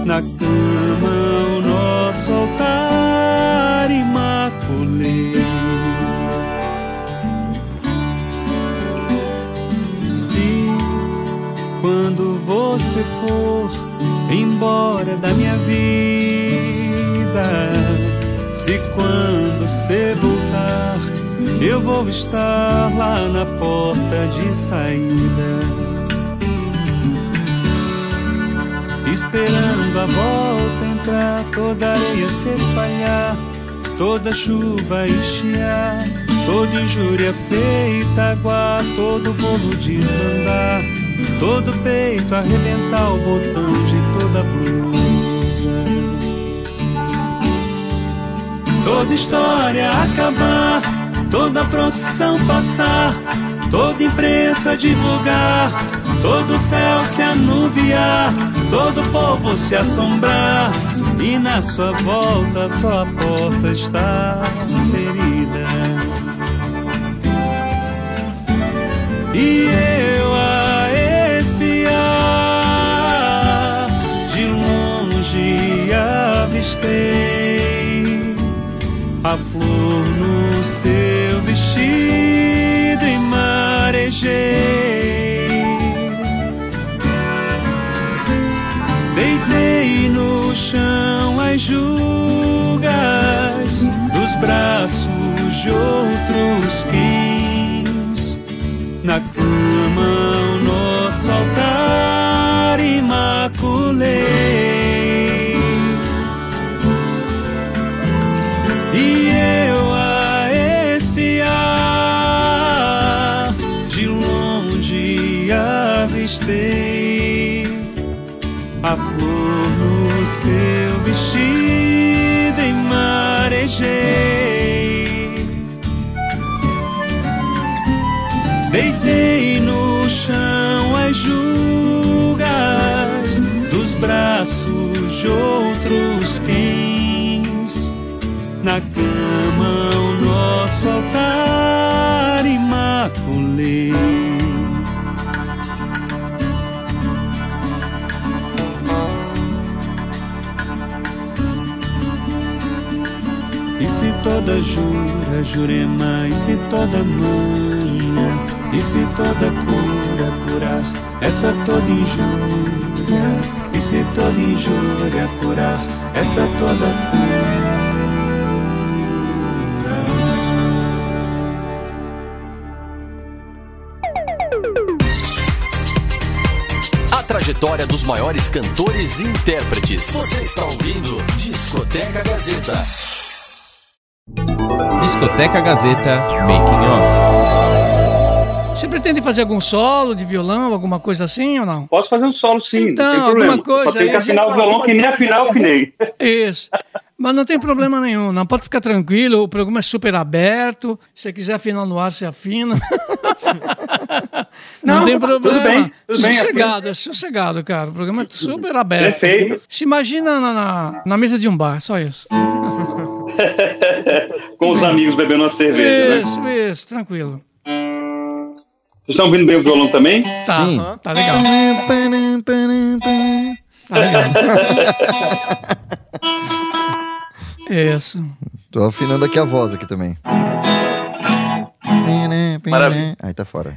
Na cama o nosso altar imaculei. Se quando você for embora da minha vida, se quando você voltar, eu vou estar lá na porta de saída. Esperando a volta entrar, toda areia se espalhar, toda chuva estiar, toda injúria feita aguar, todo bolo desandar, todo peito arrebentar o botão de toda blusa. Toda história acabar, toda procissão passar, toda imprensa divulgar, todo céu se anuviar, todo povo se assombrar, e na sua volta só a porta está outros jurema, e se toda manha, e se toda cura, curar, essa toda injúria, e se toda injúria curar, essa toda cura.
A trajetória dos maiores cantores e intérpretes. Você está ouvindo Discoteca Gazeta.
Discoteca Gazeta Making Off.
Você pretende fazer algum solo de violão, alguma coisa assim ou não?
Posso fazer um solo sim,
Então,
não tem problema.
coisa
Só tenho que afinar o violão que nem afinar eu afinei.
Isso. Mas não tem problema nenhum, não. Pode ficar tranquilo, o programa é super aberto. Se você quiser afinar no ar, você afina. não,
Não,
tem
tudo
problema.
bem, tudo bem,
sossegado, é sossegado, cara. O programa é super aberto.
Perfeito.
Se imagina na, na, na mesa de um bar, só isso. (laughs)
Com os amigos bebendo uma cerveja, né?
Isso, isso, tranquilo.
Vocês estão ouvindo bem o violão também?
Tá,
Sim.
tá legal. Tá legal. Isso.
Tô afinando aqui a voz aqui também.
Maravilha.
Aí tá fora.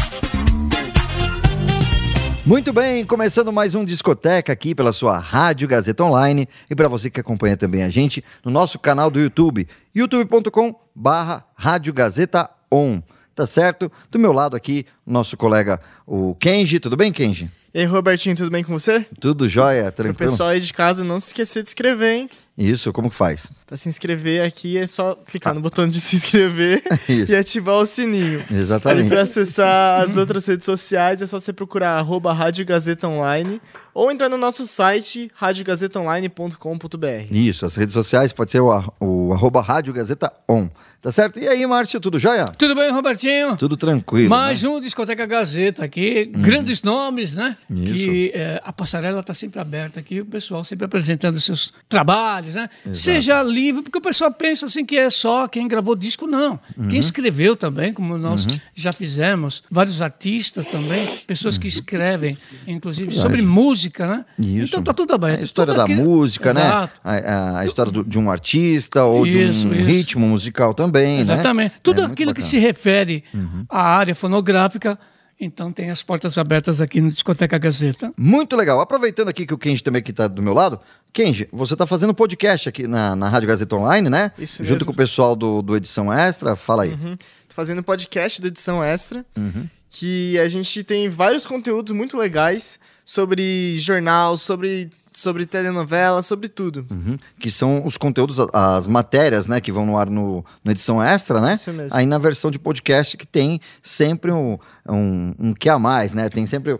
Muito bem, começando mais um Discoteca aqui pela sua Rádio Gazeta Online e para você que acompanha também a gente no nosso canal do YouTube, youtube.com barra Rádio Gazeta On, tá certo? Do meu lado aqui, nosso colega, o Kenji, tudo bem Kenji?
E aí, Robertinho, tudo bem com você?
Tudo jóia, tranquilo?
pessoal aí de casa, não se esquecer de se inscrever, hein?
Isso, como que faz?
Pra se inscrever aqui é só clicar no botão de se inscrever (laughs) e ativar o sininho.
Exatamente.
pra acessar as outras redes sociais é só você procurar arroba Rádio Gazeta Online ou entrar no nosso site radiogazetaonline.com.br.
Isso, as redes sociais pode ser o, o arroba Rádio Gazeta On, tá certo? E aí, Márcio, tudo jóia?
Tudo bem, Robertinho?
Tudo tranquilo,
Mais
né?
um Discoteca Gazeta aqui, grandes nomes, né?
Isso.
Que é, a passarela está sempre aberta aqui, o pessoal sempre apresentando seus trabalhos, né? Seja livre, porque o pessoal pensa assim que é só quem gravou disco, não.
Uhum.
Quem escreveu também, como nós já fizemos, vários artistas também, pessoas que escrevem, inclusive sobre música, né?
Isso.
Então tá tudo aberto.
A história da música, né?
Exato.
A, a- a história do- de um artista ou de
Isso,
um
isso.
ritmo musical também, né?
Exatamente. Tudo
É
aquilo que.
Uhum.
se refere à área fonográfica, então tem as portas abertas aqui no Discoteca Gazeta.
Muito legal. Aproveitando aqui que o Kenji também aqui tá do meu lado. Kenji, você tá fazendo podcast aqui na, na Rádio Gazeta Online, né?
Isso
Junto
mesmo.
com o pessoal do, do Edição Extra. Fala aí.
Uhum. Tô fazendo podcast da edição extra,
Uhum.
que a gente tem vários conteúdos muito legais sobre jornal, sobre, sobre telenovela, sobre tudo.
Uhum. Que são os conteúdos, as matérias, né? Que vão no ar no, no Edição Extra, né?
Isso mesmo.
Aí na versão de podcast que tem sempre um, um, um que a mais, né? Tem sempre o,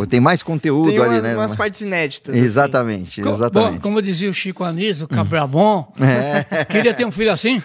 o- tem mais conteúdo
Tem
ali,
umas,
né?
umas partes inéditas. assim.
Exatamente,
Co-
exatamente.
Bom, como dizia o Chico Anísio, Cabrabon,
É. (laughs)
queria ter um filho assim?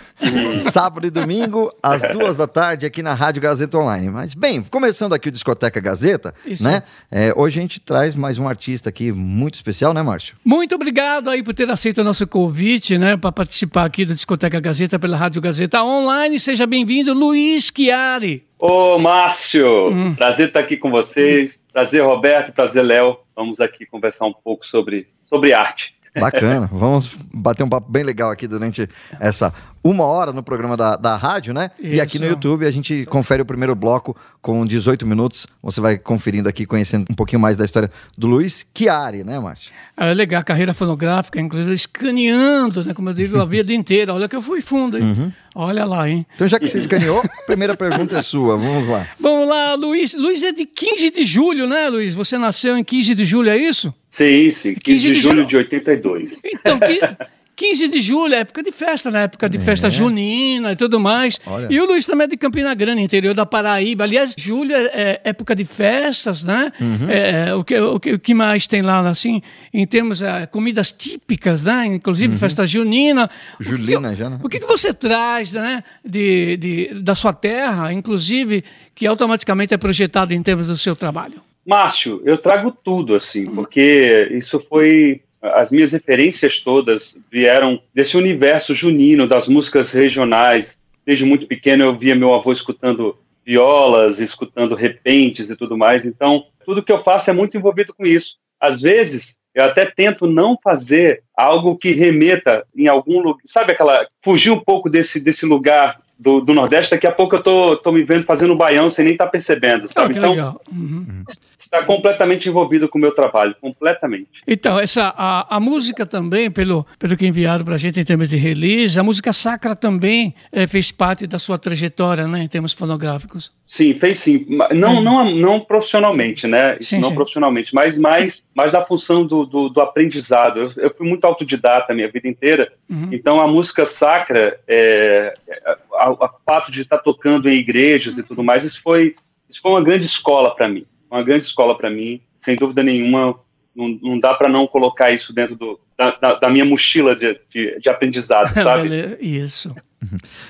Sábado e domingo, às duas da tarde, aqui na Rádio Gazeta Online. Mas, bem, começando aqui o Discoteca Gazeta,
Isso.
né? É, hoje a gente traz mais um artista aqui muito especial, né, Márcio?
Muito obrigado aí por ter aceito o nosso convite, né, para participar aqui da Discoteca Gazeta pela Rádio Gazeta Online. Seja bem-vindo, Luiz Chiari.
Ô, Márcio,
Hum.
prazer estar aqui com vocês. Prazer, Roberto. Prazer, Léo. Vamos aqui conversar um pouco sobre, sobre arte.
Bacana. (laughs) Vamos bater um papo bem legal aqui durante essa uma hora no programa da, da rádio, né? E aqui no
Isso.
YouTube a gente confere o primeiro bloco com 18 minutos. Você vai conferindo aqui, conhecendo um pouquinho mais da história do Luiz Chiari, né, Márcio?
É legal, a carreira fonográfica, inclusive escaneando, né, como eu digo, a vida (laughs) inteira. Olha que eu fui fundo, hein?
Uhum.
Olha lá, hein?
Então, já que você escaneou, a primeira pergunta é sua. Vamos lá.
Vamos lá, Luiz. Luiz é de 15 de julho, né, Luiz? Você nasceu em 15 de julho, é isso?
Sim, sim. 15
15
de
de
julho
julho.
de 82.
Então, que, (laughs) 15 de julho é época de festa, né? Época de festa junina e tudo mais.
Olha.
E o Luiz também é de Campina Grande, interior da Paraíba. Aliás, julho é, é época de festas, né? É, o, que, o, que, o que mais tem lá, assim, em termos de comidas típicas, né? Inclusive festa junina. O que que-
Julina já, né?
O que, que você traz, né? De, de, da sua terra, inclusive, que automaticamente é projetado em termos do seu trabalho?
Márcio, eu trago tudo, assim, porque isso foi. As minhas referências todas vieram desse universo junino, das músicas regionais. Desde muito pequeno eu via meu avô escutando violas, escutando repentes e tudo mais. Então, tudo que eu faço é muito envolvido com isso. Às vezes, eu até tento não fazer algo que remeta em algum lugar. Sabe aquela. Fugir um pouco desse, desse lugar do, do Nordeste. Daqui a pouco eu tô, tô me vendo fazendo baião sem nem estar percebendo,
Ah,
sabe?
que
então,
legal. Uhum.
Está completamente envolvido com o meu trabalho, completamente.
Então, essa, a, a música também, pelo, pelo que enviaram para a gente em termos de release, a música sacra também eh, fez parte da sua trajetória, né, em termos fonográficos.
Sim, fez sim. Não, não, não profissionalmente, né?
Sim,
não
sim.
profissionalmente, mas mais, mais da função do, do, do aprendizado. Eu, eu fui muito autodidata a minha vida inteira,
Uhum.
então a música sacra, é, é, a- a- o fato de estar tocando em igrejas e tudo mais, isso foi, isso foi uma grande escola para mim. Uma grande escola para mim, sem dúvida nenhuma. Não, não dá para não colocar isso dentro do, da, da, da minha mochila de, de, de aprendizado, (laughs) sabe?
Bele- Isso.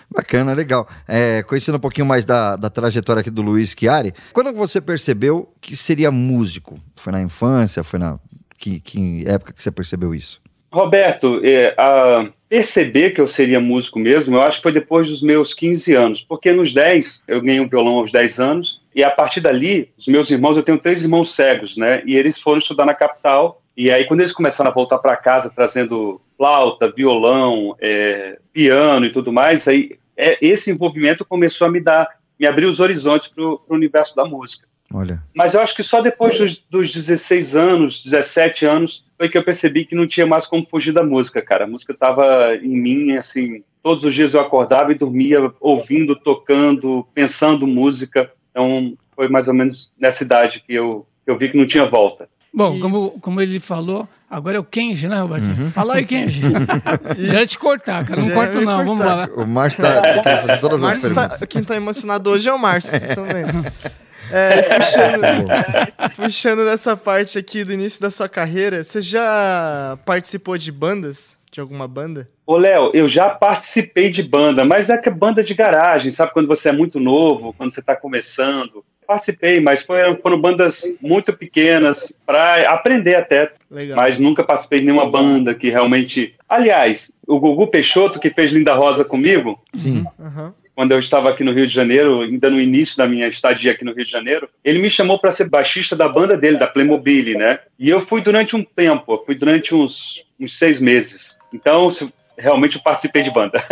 Bacana, legal. É, conhecendo um pouquinho mais da, da trajetória aqui do Luiz Chiari, quando você percebeu que seria músico? Foi na infância? Foi na. Que, que época que você percebeu isso?
Roberto, é, a perceber que eu seria músico mesmo, eu acho que foi depois dos meus 15 anos, porque nos 10, eu ganhei um violão aos 10 anos, e a partir dali, os meus irmãos, eu tenho três irmãos cegos, né, e eles foram estudar na capital, e aí quando eles começaram a voltar para casa trazendo flauta, violão, é, piano e tudo mais, aí é, esse envolvimento começou a me dar, me abrir os horizontes para o universo da música.
Olha.
Mas eu acho que só depois dos, dos 16 anos, 17 anos, foi que eu percebi que não tinha mais como fugir da música, cara. A música estava em mim, assim, todos os dias eu acordava e dormia ouvindo, tocando, pensando música. Então, foi mais ou menos nessa idade que eu, eu vi que não tinha volta.
Bom, e... como, como ele falou, agora é o Kenji, né, Roberto? Uhum. Fala aí, Kenji. (laughs) Já ia te cortar, cara. Não corto, não. Vamos lá.
O Márcio tá (laughs) fazendo todas as
tá- perguntas. Tá, quem tá emocionado hoje é o Márcio, vocês estão vendo. (laughs) É, puxando, tá puxando dessa parte aqui do início da sua carreira, você já participou de bandas? De alguma banda?
Ô, Léo, eu já participei de banda, mas é que é banda de garagem, sabe? Quando você é muito novo, quando você está começando. Participei, mas foram, foram bandas muito pequenas, para aprender até. Legal. Mas nunca participei de nenhuma banda que realmente. Aliás, o Gugu Peixoto, que fez Linda Rosa comigo,
Sim.
Uhum quando eu estava aqui no Rio de Janeiro, ainda no início da minha estadia aqui no Rio de Janeiro, ele me chamou para ser baixista da banda dele, da Playmobil, né? E eu fui durante um tempo, eu fui durante uns, uns seis meses. Então, realmente eu participei de banda.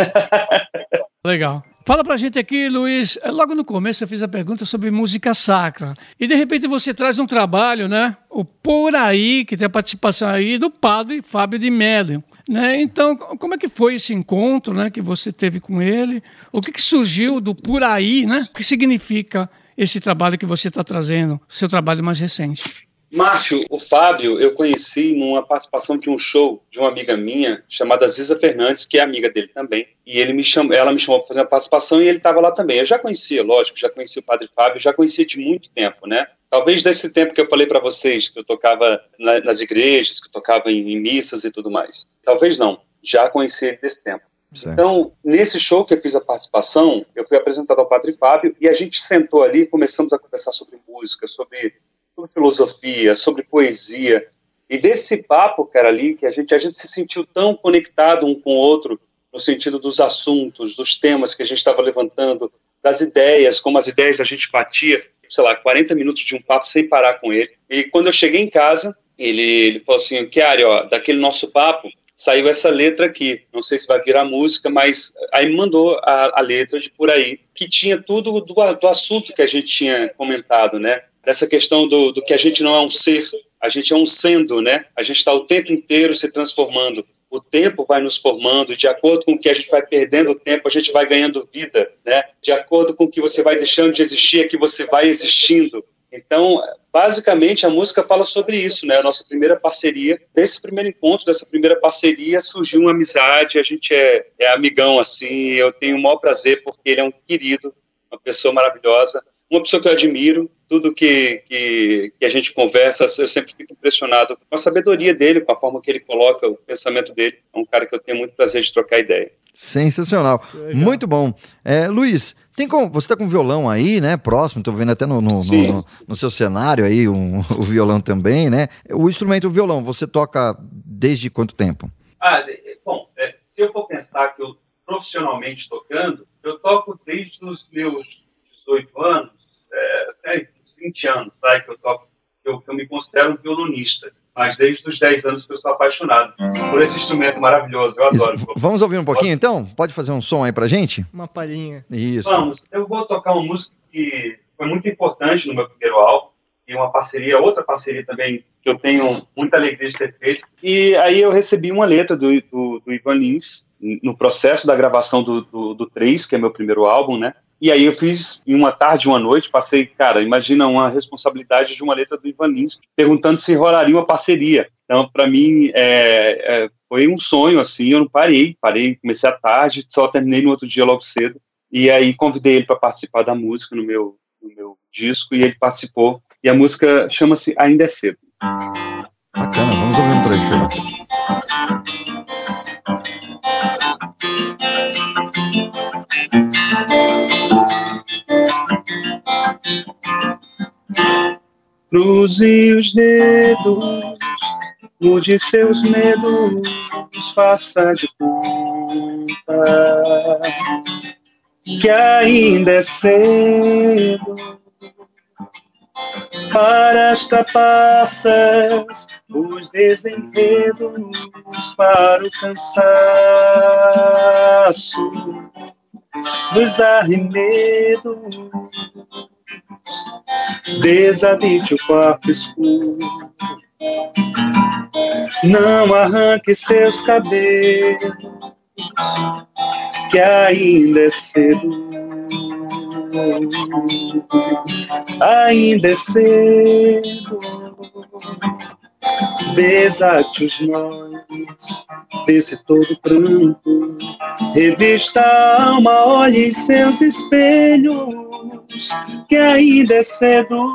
(laughs)
Legal. Fala pra gente aqui, Luiz. É, logo no começo eu fiz a pergunta sobre música sacra. E de repente você traz um trabalho, né? O Por Aí, que tem a participação aí do padre Fábio de Mello. Né? Então, como é que foi esse encontro né, que você teve com ele? O que, que surgiu do por aí? Né? O que significa esse trabalho que você está trazendo, seu trabalho mais recente?
Márcio, o Fábio eu conheci numa participação de um show de uma amiga minha chamada Ziza Fernandes, que é amiga dele também. E ele me chamou, ela me chamou para fazer uma participação e ele estava lá também. Eu já conhecia, lógico, já conhecia o Padre Fábio, já conhecia de muito tempo, né? Talvez desse tempo que eu falei para vocês, que eu tocava na, nas igrejas, que eu tocava em, em, missas e tudo mais. Talvez não, já conheci ele desse tempo. Certo. Então, nesse show que eu fiz a participação, eu fui apresentado ao Padre Fábio e a gente sentou ali e começamos a conversar sobre música, sobre, sobre filosofia, sobre poesia. E desse papo, cara, ali, que a gente, a gente se sentiu tão conectado um com o outro, no sentido dos assuntos, dos temas que a gente estava levantando, das ideias, como as ideias a gente batia, sei lá, 40 minutos de um papo sem parar com ele. E quando eu cheguei em casa, ele, ele falou assim, Chiari, ó, daquele nosso papo, saiu essa letra aqui, não sei se vai virar música, mas aí mandou a, a letra de por aí, que tinha tudo do, do assunto que a gente tinha comentado, né? Dessa questão do, do que a gente não é um ser, a gente é um sendo, né? A gente está o tempo inteiro se transformando o tempo vai nos formando, de acordo com que a gente vai perdendo o tempo, a gente vai ganhando vida, né? De acordo com que você vai deixando de existir, é que você vai existindo. Então, basicamente, a música fala sobre isso, né? A nossa primeira parceria, desse primeiro encontro, dessa primeira parceria, surgiu uma amizade, a gente é, é amigão, assim, eu tenho o maior prazer, porque ele é um querido, uma pessoa maravilhosa, uma pessoa que eu admiro, tudo que, que, que, a gente conversa, eu sempre fico impressionado com a sabedoria dele, com a forma que ele coloca o pensamento dele. É um cara que eu tenho muito prazer de trocar ideia.
Sensacional. Muito bom. É, Luiz, tem como, você está com violão aí, né? Próximo, estou vendo até no, no, no, no, seu cenário aí um, (laughs) o violão também, né? O instrumento, o violão, você toca desde quanto tempo?
Ah, bom, é, se eu for pensar que eu profissionalmente tocando, eu toco desde os meus 18 anos, é, é, 20 anos, tá? que eu toco, que eu, que eu me considero um violonista mas desde os 10 anos que eu sou apaixonado por esse instrumento maravilhoso. Eu adoro. Isso.
Vamos ouvir um pouquinho então? Pode fazer um som aí pra gente?
Uma palhinha.
Isso.
Vamos. Eu vou tocar uma música que foi muito importante no meu primeiro álbum e uma parceria, outra parceria também que eu tenho muita alegria de ter feito. E aí eu recebi uma letra do, do, do Ivan Lins no processo da gravação do, do, do 3, que é meu primeiro álbum, né? E aí eu fiz em uma tarde, uma noite, passei, cara, imagina uma responsabilidade de uma letra do Ivan Lins, perguntando se rolaria uma parceria. Então, para mim, é, é, foi um sonho, assim, eu não parei, parei, comecei à tarde, só terminei no outro dia logo cedo. E aí convidei ele para participar da música no meu, no meu disco, e ele participou. E a música chama-se Ainda é Cedo.
Bacana, vamos ouvir um trecho.
Cruze os dedos
mude seus medos, faça de conta que ainda é cedo para as trapaças, os desenredos, para o cansaço dos arremedos. Desabite o quarto escuro, não arranque seus cabelos, que ainda é cedo ainda é cedo. Desate os nós desse todo pranto, revista a alma, olhe em seus espelhos, que ainda é cedo.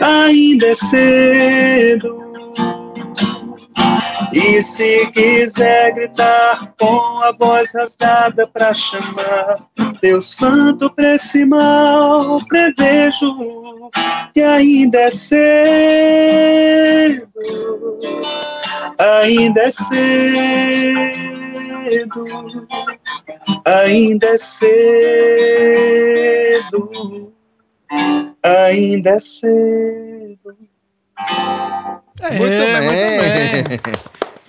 Ainda é cedo e se quiser gritar com a voz rasgada pra chamar Deus santo pra esse mal, prevejo que ainda é cedo, ainda é cedo, ainda é cedo, ainda é cedo.
É,
Muito bem.
muito bem. (laughs)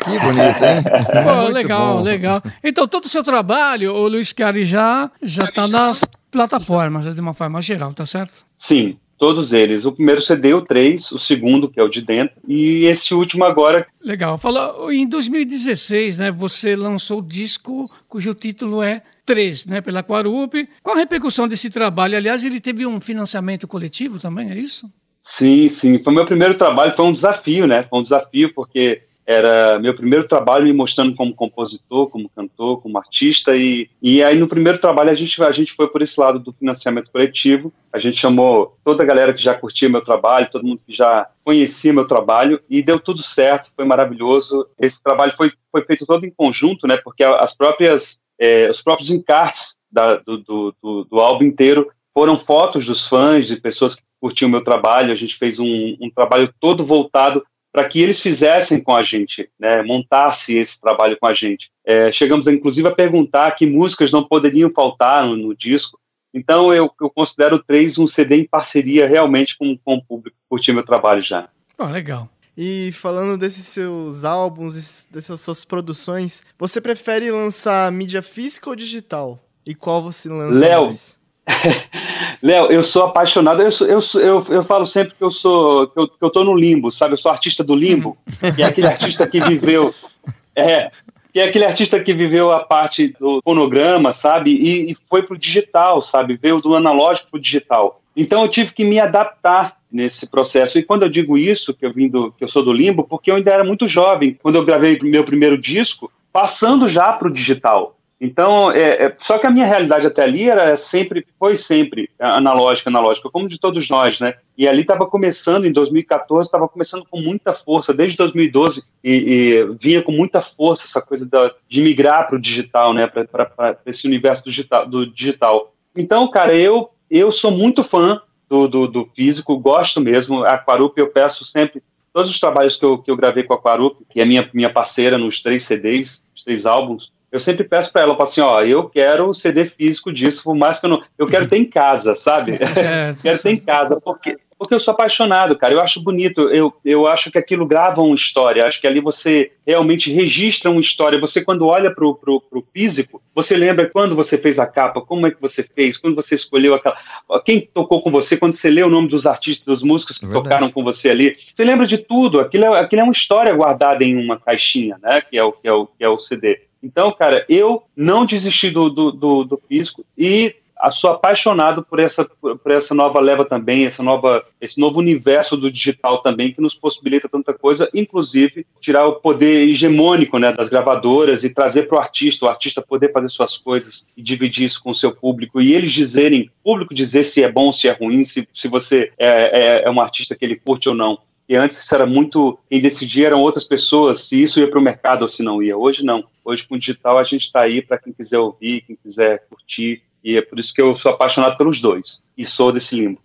Que bonito, hein? (laughs)
Pô, legal,
bom.
legal. Então, todo o seu trabalho, o Luiz Chiari, já está nas plataformas, de uma forma geral, tá certo?
Sim, todos eles. O primeiro CD, o 3, o segundo, que é o de dentro, e esse último agora,
Legal. Falou, em 2016, né, você lançou o disco cujo título é 3, né, pela Quarup. Qual a repercussão desse trabalho? Aliás, ele teve um financiamento coletivo também, é isso?
Sim, sim. Foi meu primeiro trabalho, foi um desafio, né? Foi um desafio porque era meu primeiro trabalho me mostrando como compositor, como cantor, como artista e, e aí no primeiro trabalho a gente a gente foi por esse lado do financiamento coletivo. A gente chamou toda a galera que já curtia meu trabalho, todo mundo que já conhecia meu trabalho e deu tudo certo, foi maravilhoso. Esse trabalho foi foi feito todo em conjunto, né? Porque as próprias eh, os próprios encartes da, do, do, do, do álbum inteiro foram fotos dos fãs, de pessoas que curtiam o meu trabalho. A gente fez um, um trabalho todo voltado para que eles fizessem com a gente, né, montasse esse trabalho com a gente. É, chegamos, inclusive, a perguntar que músicas não poderiam faltar no, no disco. Então, eu, eu considero o 3 um CD em parceria realmente com, com o público que curtia meu trabalho já.
Pô, legal.
E falando desses seus álbuns, dessas suas produções, você prefere lançar mídia física ou digital? E qual você lança
Léo,
mais? (laughs)
Léo, eu sou apaixonado. Eu, sou- eu, sou- eu, eu falo sempre que eu sou que eu, que eu tô no limbo, sabe? Eu sou artista do limbo, que é aquele artista que viveu, (laughs) é, que é aquele artista que viveu a parte do fonograma, sabe? E, e foi pro digital, sabe? Veio do analógico pro digital. Então eu tive que me adaptar nesse processo. E quando eu digo isso, que eu vim do, que eu sou do limbo, porque eu ainda era muito jovem quando eu gravei meu primeiro disco, passando já pro digital. Então, é, é- só que a minha realidade até ali era sempre, foi sempre analógica, analógica, como de todos nós, né? E ali estava começando, em 2014, estava começando com muita força, desde 2012, e, e vinha com muita força essa coisa da- de migrar para o digital, né? Para esse universo do digital, do digital. Então, cara, eu, eu sou muito fã do, do, do físico, gosto mesmo. A Quarup eu peço sempre, todos os trabalhos que eu, que eu gravei com a Quarup, que é minha, minha parceira nos três CDs, os três álbuns, eu sempre peço para ela, eu assim, ó, eu quero o CD físico disso, por mais que eu não... Eu quero ter em casa, sabe? (laughs)
Certo.
quero ter em casa, porque, porque eu sou apaixonado, cara. Eu acho bonito, eu, eu acho que aquilo grava uma história, acho que ali você realmente registra uma história. Você, quando olha pro, pro, pro físico, você lembra quando você fez a capa, como é que você fez, quando você escolheu aquela... Quem tocou com você, quando você lê o nome dos artistas, dos músicos que
Verdade.
tocaram com você ali. Você lembra de tudo, aquilo é, aquilo é uma história guardada em uma caixinha, né, que é o, que é o, que é o CD. Então, cara, eu não desisti do, do, do, do físico e sou apaixonado por essa, por essa nova leva também, essa nova, esse novo universo do digital também, que nos possibilita tanta coisa, inclusive tirar o poder hegemônico né, das gravadoras e trazer para o artista, o artista poder fazer suas coisas e dividir isso com o seu público, e eles dizerem, público dizer se é bom, se é ruim, se, se você é, é, é um artista que ele curte ou não. E antes isso era muito. Quem decidia eram outras pessoas, se isso ia para o mercado ou se não ia. Hoje não. Hoje com o digital a gente está aí para quem quiser ouvir, quem quiser curtir. E é por isso que eu sou apaixonado pelos dois. E sou desse limbo.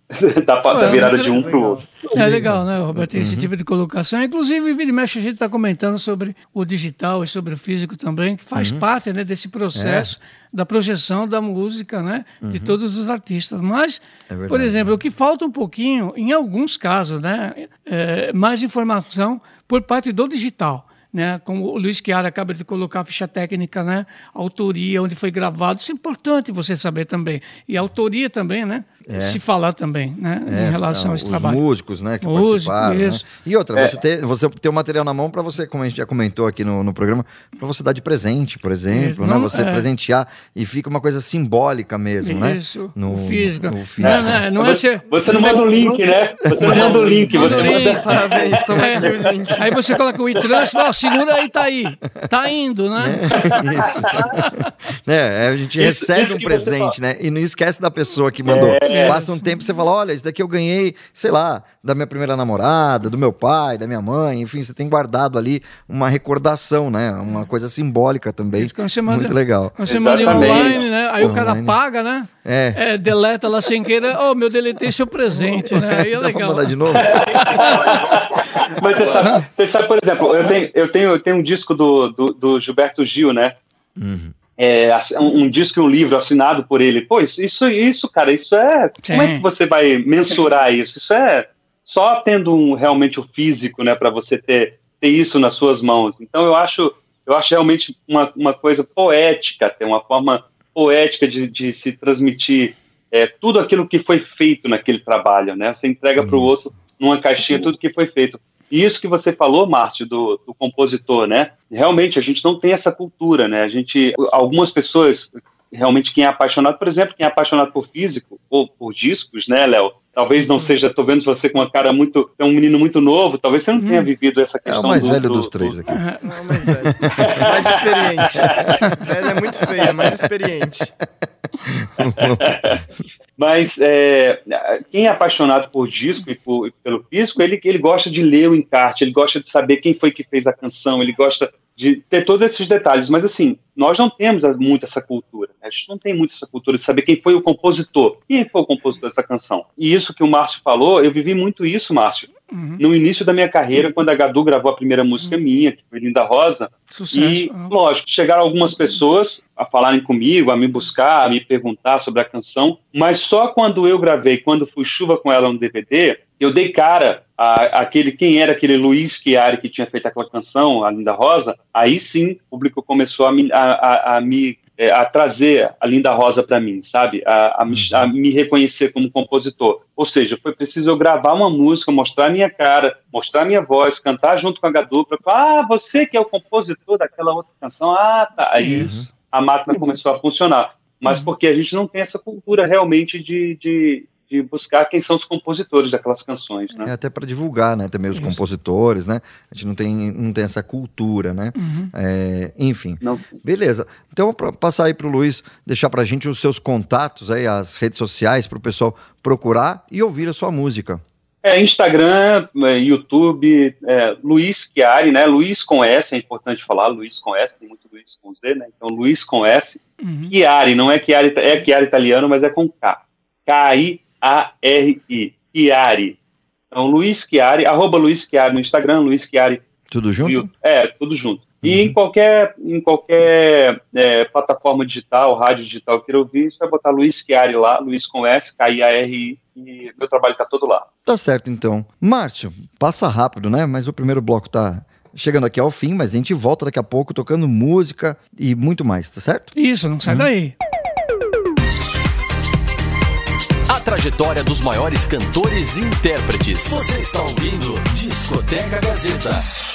da, da virada de um para o outro.
É legal, né, Roberto? Esse uhum. tipo de colocação. Inclusive, vira e mexe, a gente está comentando sobre o digital e sobre o físico também, que faz uhum. parte né, desse processo é. da projeção da música né, uhum. de todos os artistas. Mas, é por exemplo, o que falta um pouquinho, em alguns casos, né, é mais informação por parte do digital né? Como o Luiz Chiara acaba de colocar a ficha técnica, né? A autoria, onde foi gravado, isso é importante você saber também. E a autoria também, né? É. Se falar também, né? É, em relação a esse
os
trabalho.
músicos, né? Que Músico, participaram. Né? E outra, é. você, ter, você ter o material na mão para você, como a gente já comentou aqui no, no programa, para você dar de presente, por exemplo, né? Você é. presentear e fica uma coisa simbólica mesmo, né?
Isso, no, físico. No
físico. Não, não, não é ser, você, não manda o link, né? Você não manda o link, você manda...
Parabéns, toma aqui o link.
Aí você coloca o e-trans e fala, segura aí, tá aí. Tá indo, né?
Isso. (laughs) é, a gente isso, recebe isso um presente, né? E não esquece da pessoa que mandou. É. Passa um tempo, você fala, olha, isso daqui eu ganhei, sei lá, da minha primeira namorada, do meu pai, da minha mãe, enfim, você tem guardado ali uma recordação, né? Uma coisa simbólica também. Isso, você manda, Muito legal.
Quando você manda online, né? Aí online. o cara paga, né? É. é. Deleta lá sem querer, oh, meu deletei seu presente, né? Aí é
Dá
legal.
pra mandar de novo? (laughs)
Mas você sabe, você sabe, por exemplo, eu tenho, eu tenho, eu tenho um disco do, do, do Gilberto Gil, né? Uhum. É, um, um, disco e um livro assinado por ele. Pô, isso, isso, isso cara, isso é. Sim. Como é que você vai mensurar isso? Isso é só tendo um, realmente o físico, né, para você ter, ter isso nas suas mãos. Então eu acho, eu acho realmente uma, uma coisa poética, ter uma forma poética de, de se transmitir é, tudo aquilo que foi feito naquele trabalho, né? Você entrega para o outro numa caixinha tudo que foi feito. E isso que você falou, Márcio, do, do, compositor, né? Realmente a gente não tem essa cultura, né? A gente, algumas pessoas, realmente quem é apaixonado, por exemplo, quem é apaixonado por físico ou por discos, né, Léo? Talvez não seja, tô vendo você com uma cara muito, é um menino muito novo, talvez você não tenha uhum. vivido essa questão. É
o mais
do,
velho
do,
dos três aqui.
Não, mais velho. (laughs) mais experiente. velho é muito feio, é mais experiente. (laughs)
Mas é, quem é apaixonado por disco e, por, pelo físico, ele, ele gosta de ler o encarte, ele gosta de saber quem foi que fez a canção, ele gosta de ter todos esses detalhes. Mas assim, nós não temos muito essa cultura. Né? A gente não tem muito essa cultura de saber quem foi o compositor. Quem foi o compositor dessa canção? E isso que o Márcio falou, eu vivi muito isso, Márcio. Uhum. No início da minha carreira, quando a Gadu gravou a primeira música uhum. minha, que foi Linda Rosa, Sucesso. e, lógico, chegaram algumas pessoas a falarem comigo, a me buscar, a me perguntar sobre a canção, mas só quando eu gravei, quando fui chuva com ela no DVD, eu dei cara a, aquele quem era aquele Luiz Chiari que tinha feito aquela canção, a Linda Rosa, aí sim o público começou a me, a, a, a me é, a trazer a Linda Rosa para mim, sabe? A, a, me, a, me, reconhecer como compositor. Ou seja, foi preciso eu gravar uma música, mostrar minha cara, mostrar minha voz, cantar junto com a Gadupra, falar, ah, você que é o compositor daquela outra canção, ah, tá. Aí Isso. a máquina começou a funcionar. Mas uhum. porque a gente não tem essa cultura realmente de, de de buscar quem são os compositores daquelas canções, né?
É até para divulgar, né? Também os Isso. compositores, né? A gente não tem, não tem essa cultura, né? Uhum. É, enfim. Não. Beleza. Então, para passar aí para o Luiz, deixar para a gente os seus contatos aí, as redes sociais, para o pessoal procurar e ouvir a sua música.
É, Instagram, é, YouTube, é, Luiz Chiari, né? Luiz com S, é importante falar, Luiz com S, tem muito Luiz com Z, né? Então, Luiz com S. Uhum. Chiari, não é Chiari, é Chiari italiano, mas é com K. K-I a-R-I, Chiari. Então, Luiz Chiari, arroba Luiz Chiari no Instagram, Luiz Chiari.
Tudo junto?
É, tudo junto. E uhum. em qualquer, em qualquer é, plataforma digital, rádio digital que queira ouvir, você vai botar Luiz Chiari lá, Luiz com S, K-I-A-R-I, e meu trabalho está todo lá.
Tá certo, então. Márcio, passa rápido, né? Mas o primeiro bloco tá chegando aqui ao fim, mas a gente volta daqui a pouco tocando música e muito mais, tá certo?
Isso, não sai uhum. daí
trajetória dos maiores cantores e intérpretes. Você está ouvindo Discoteca Gazeta.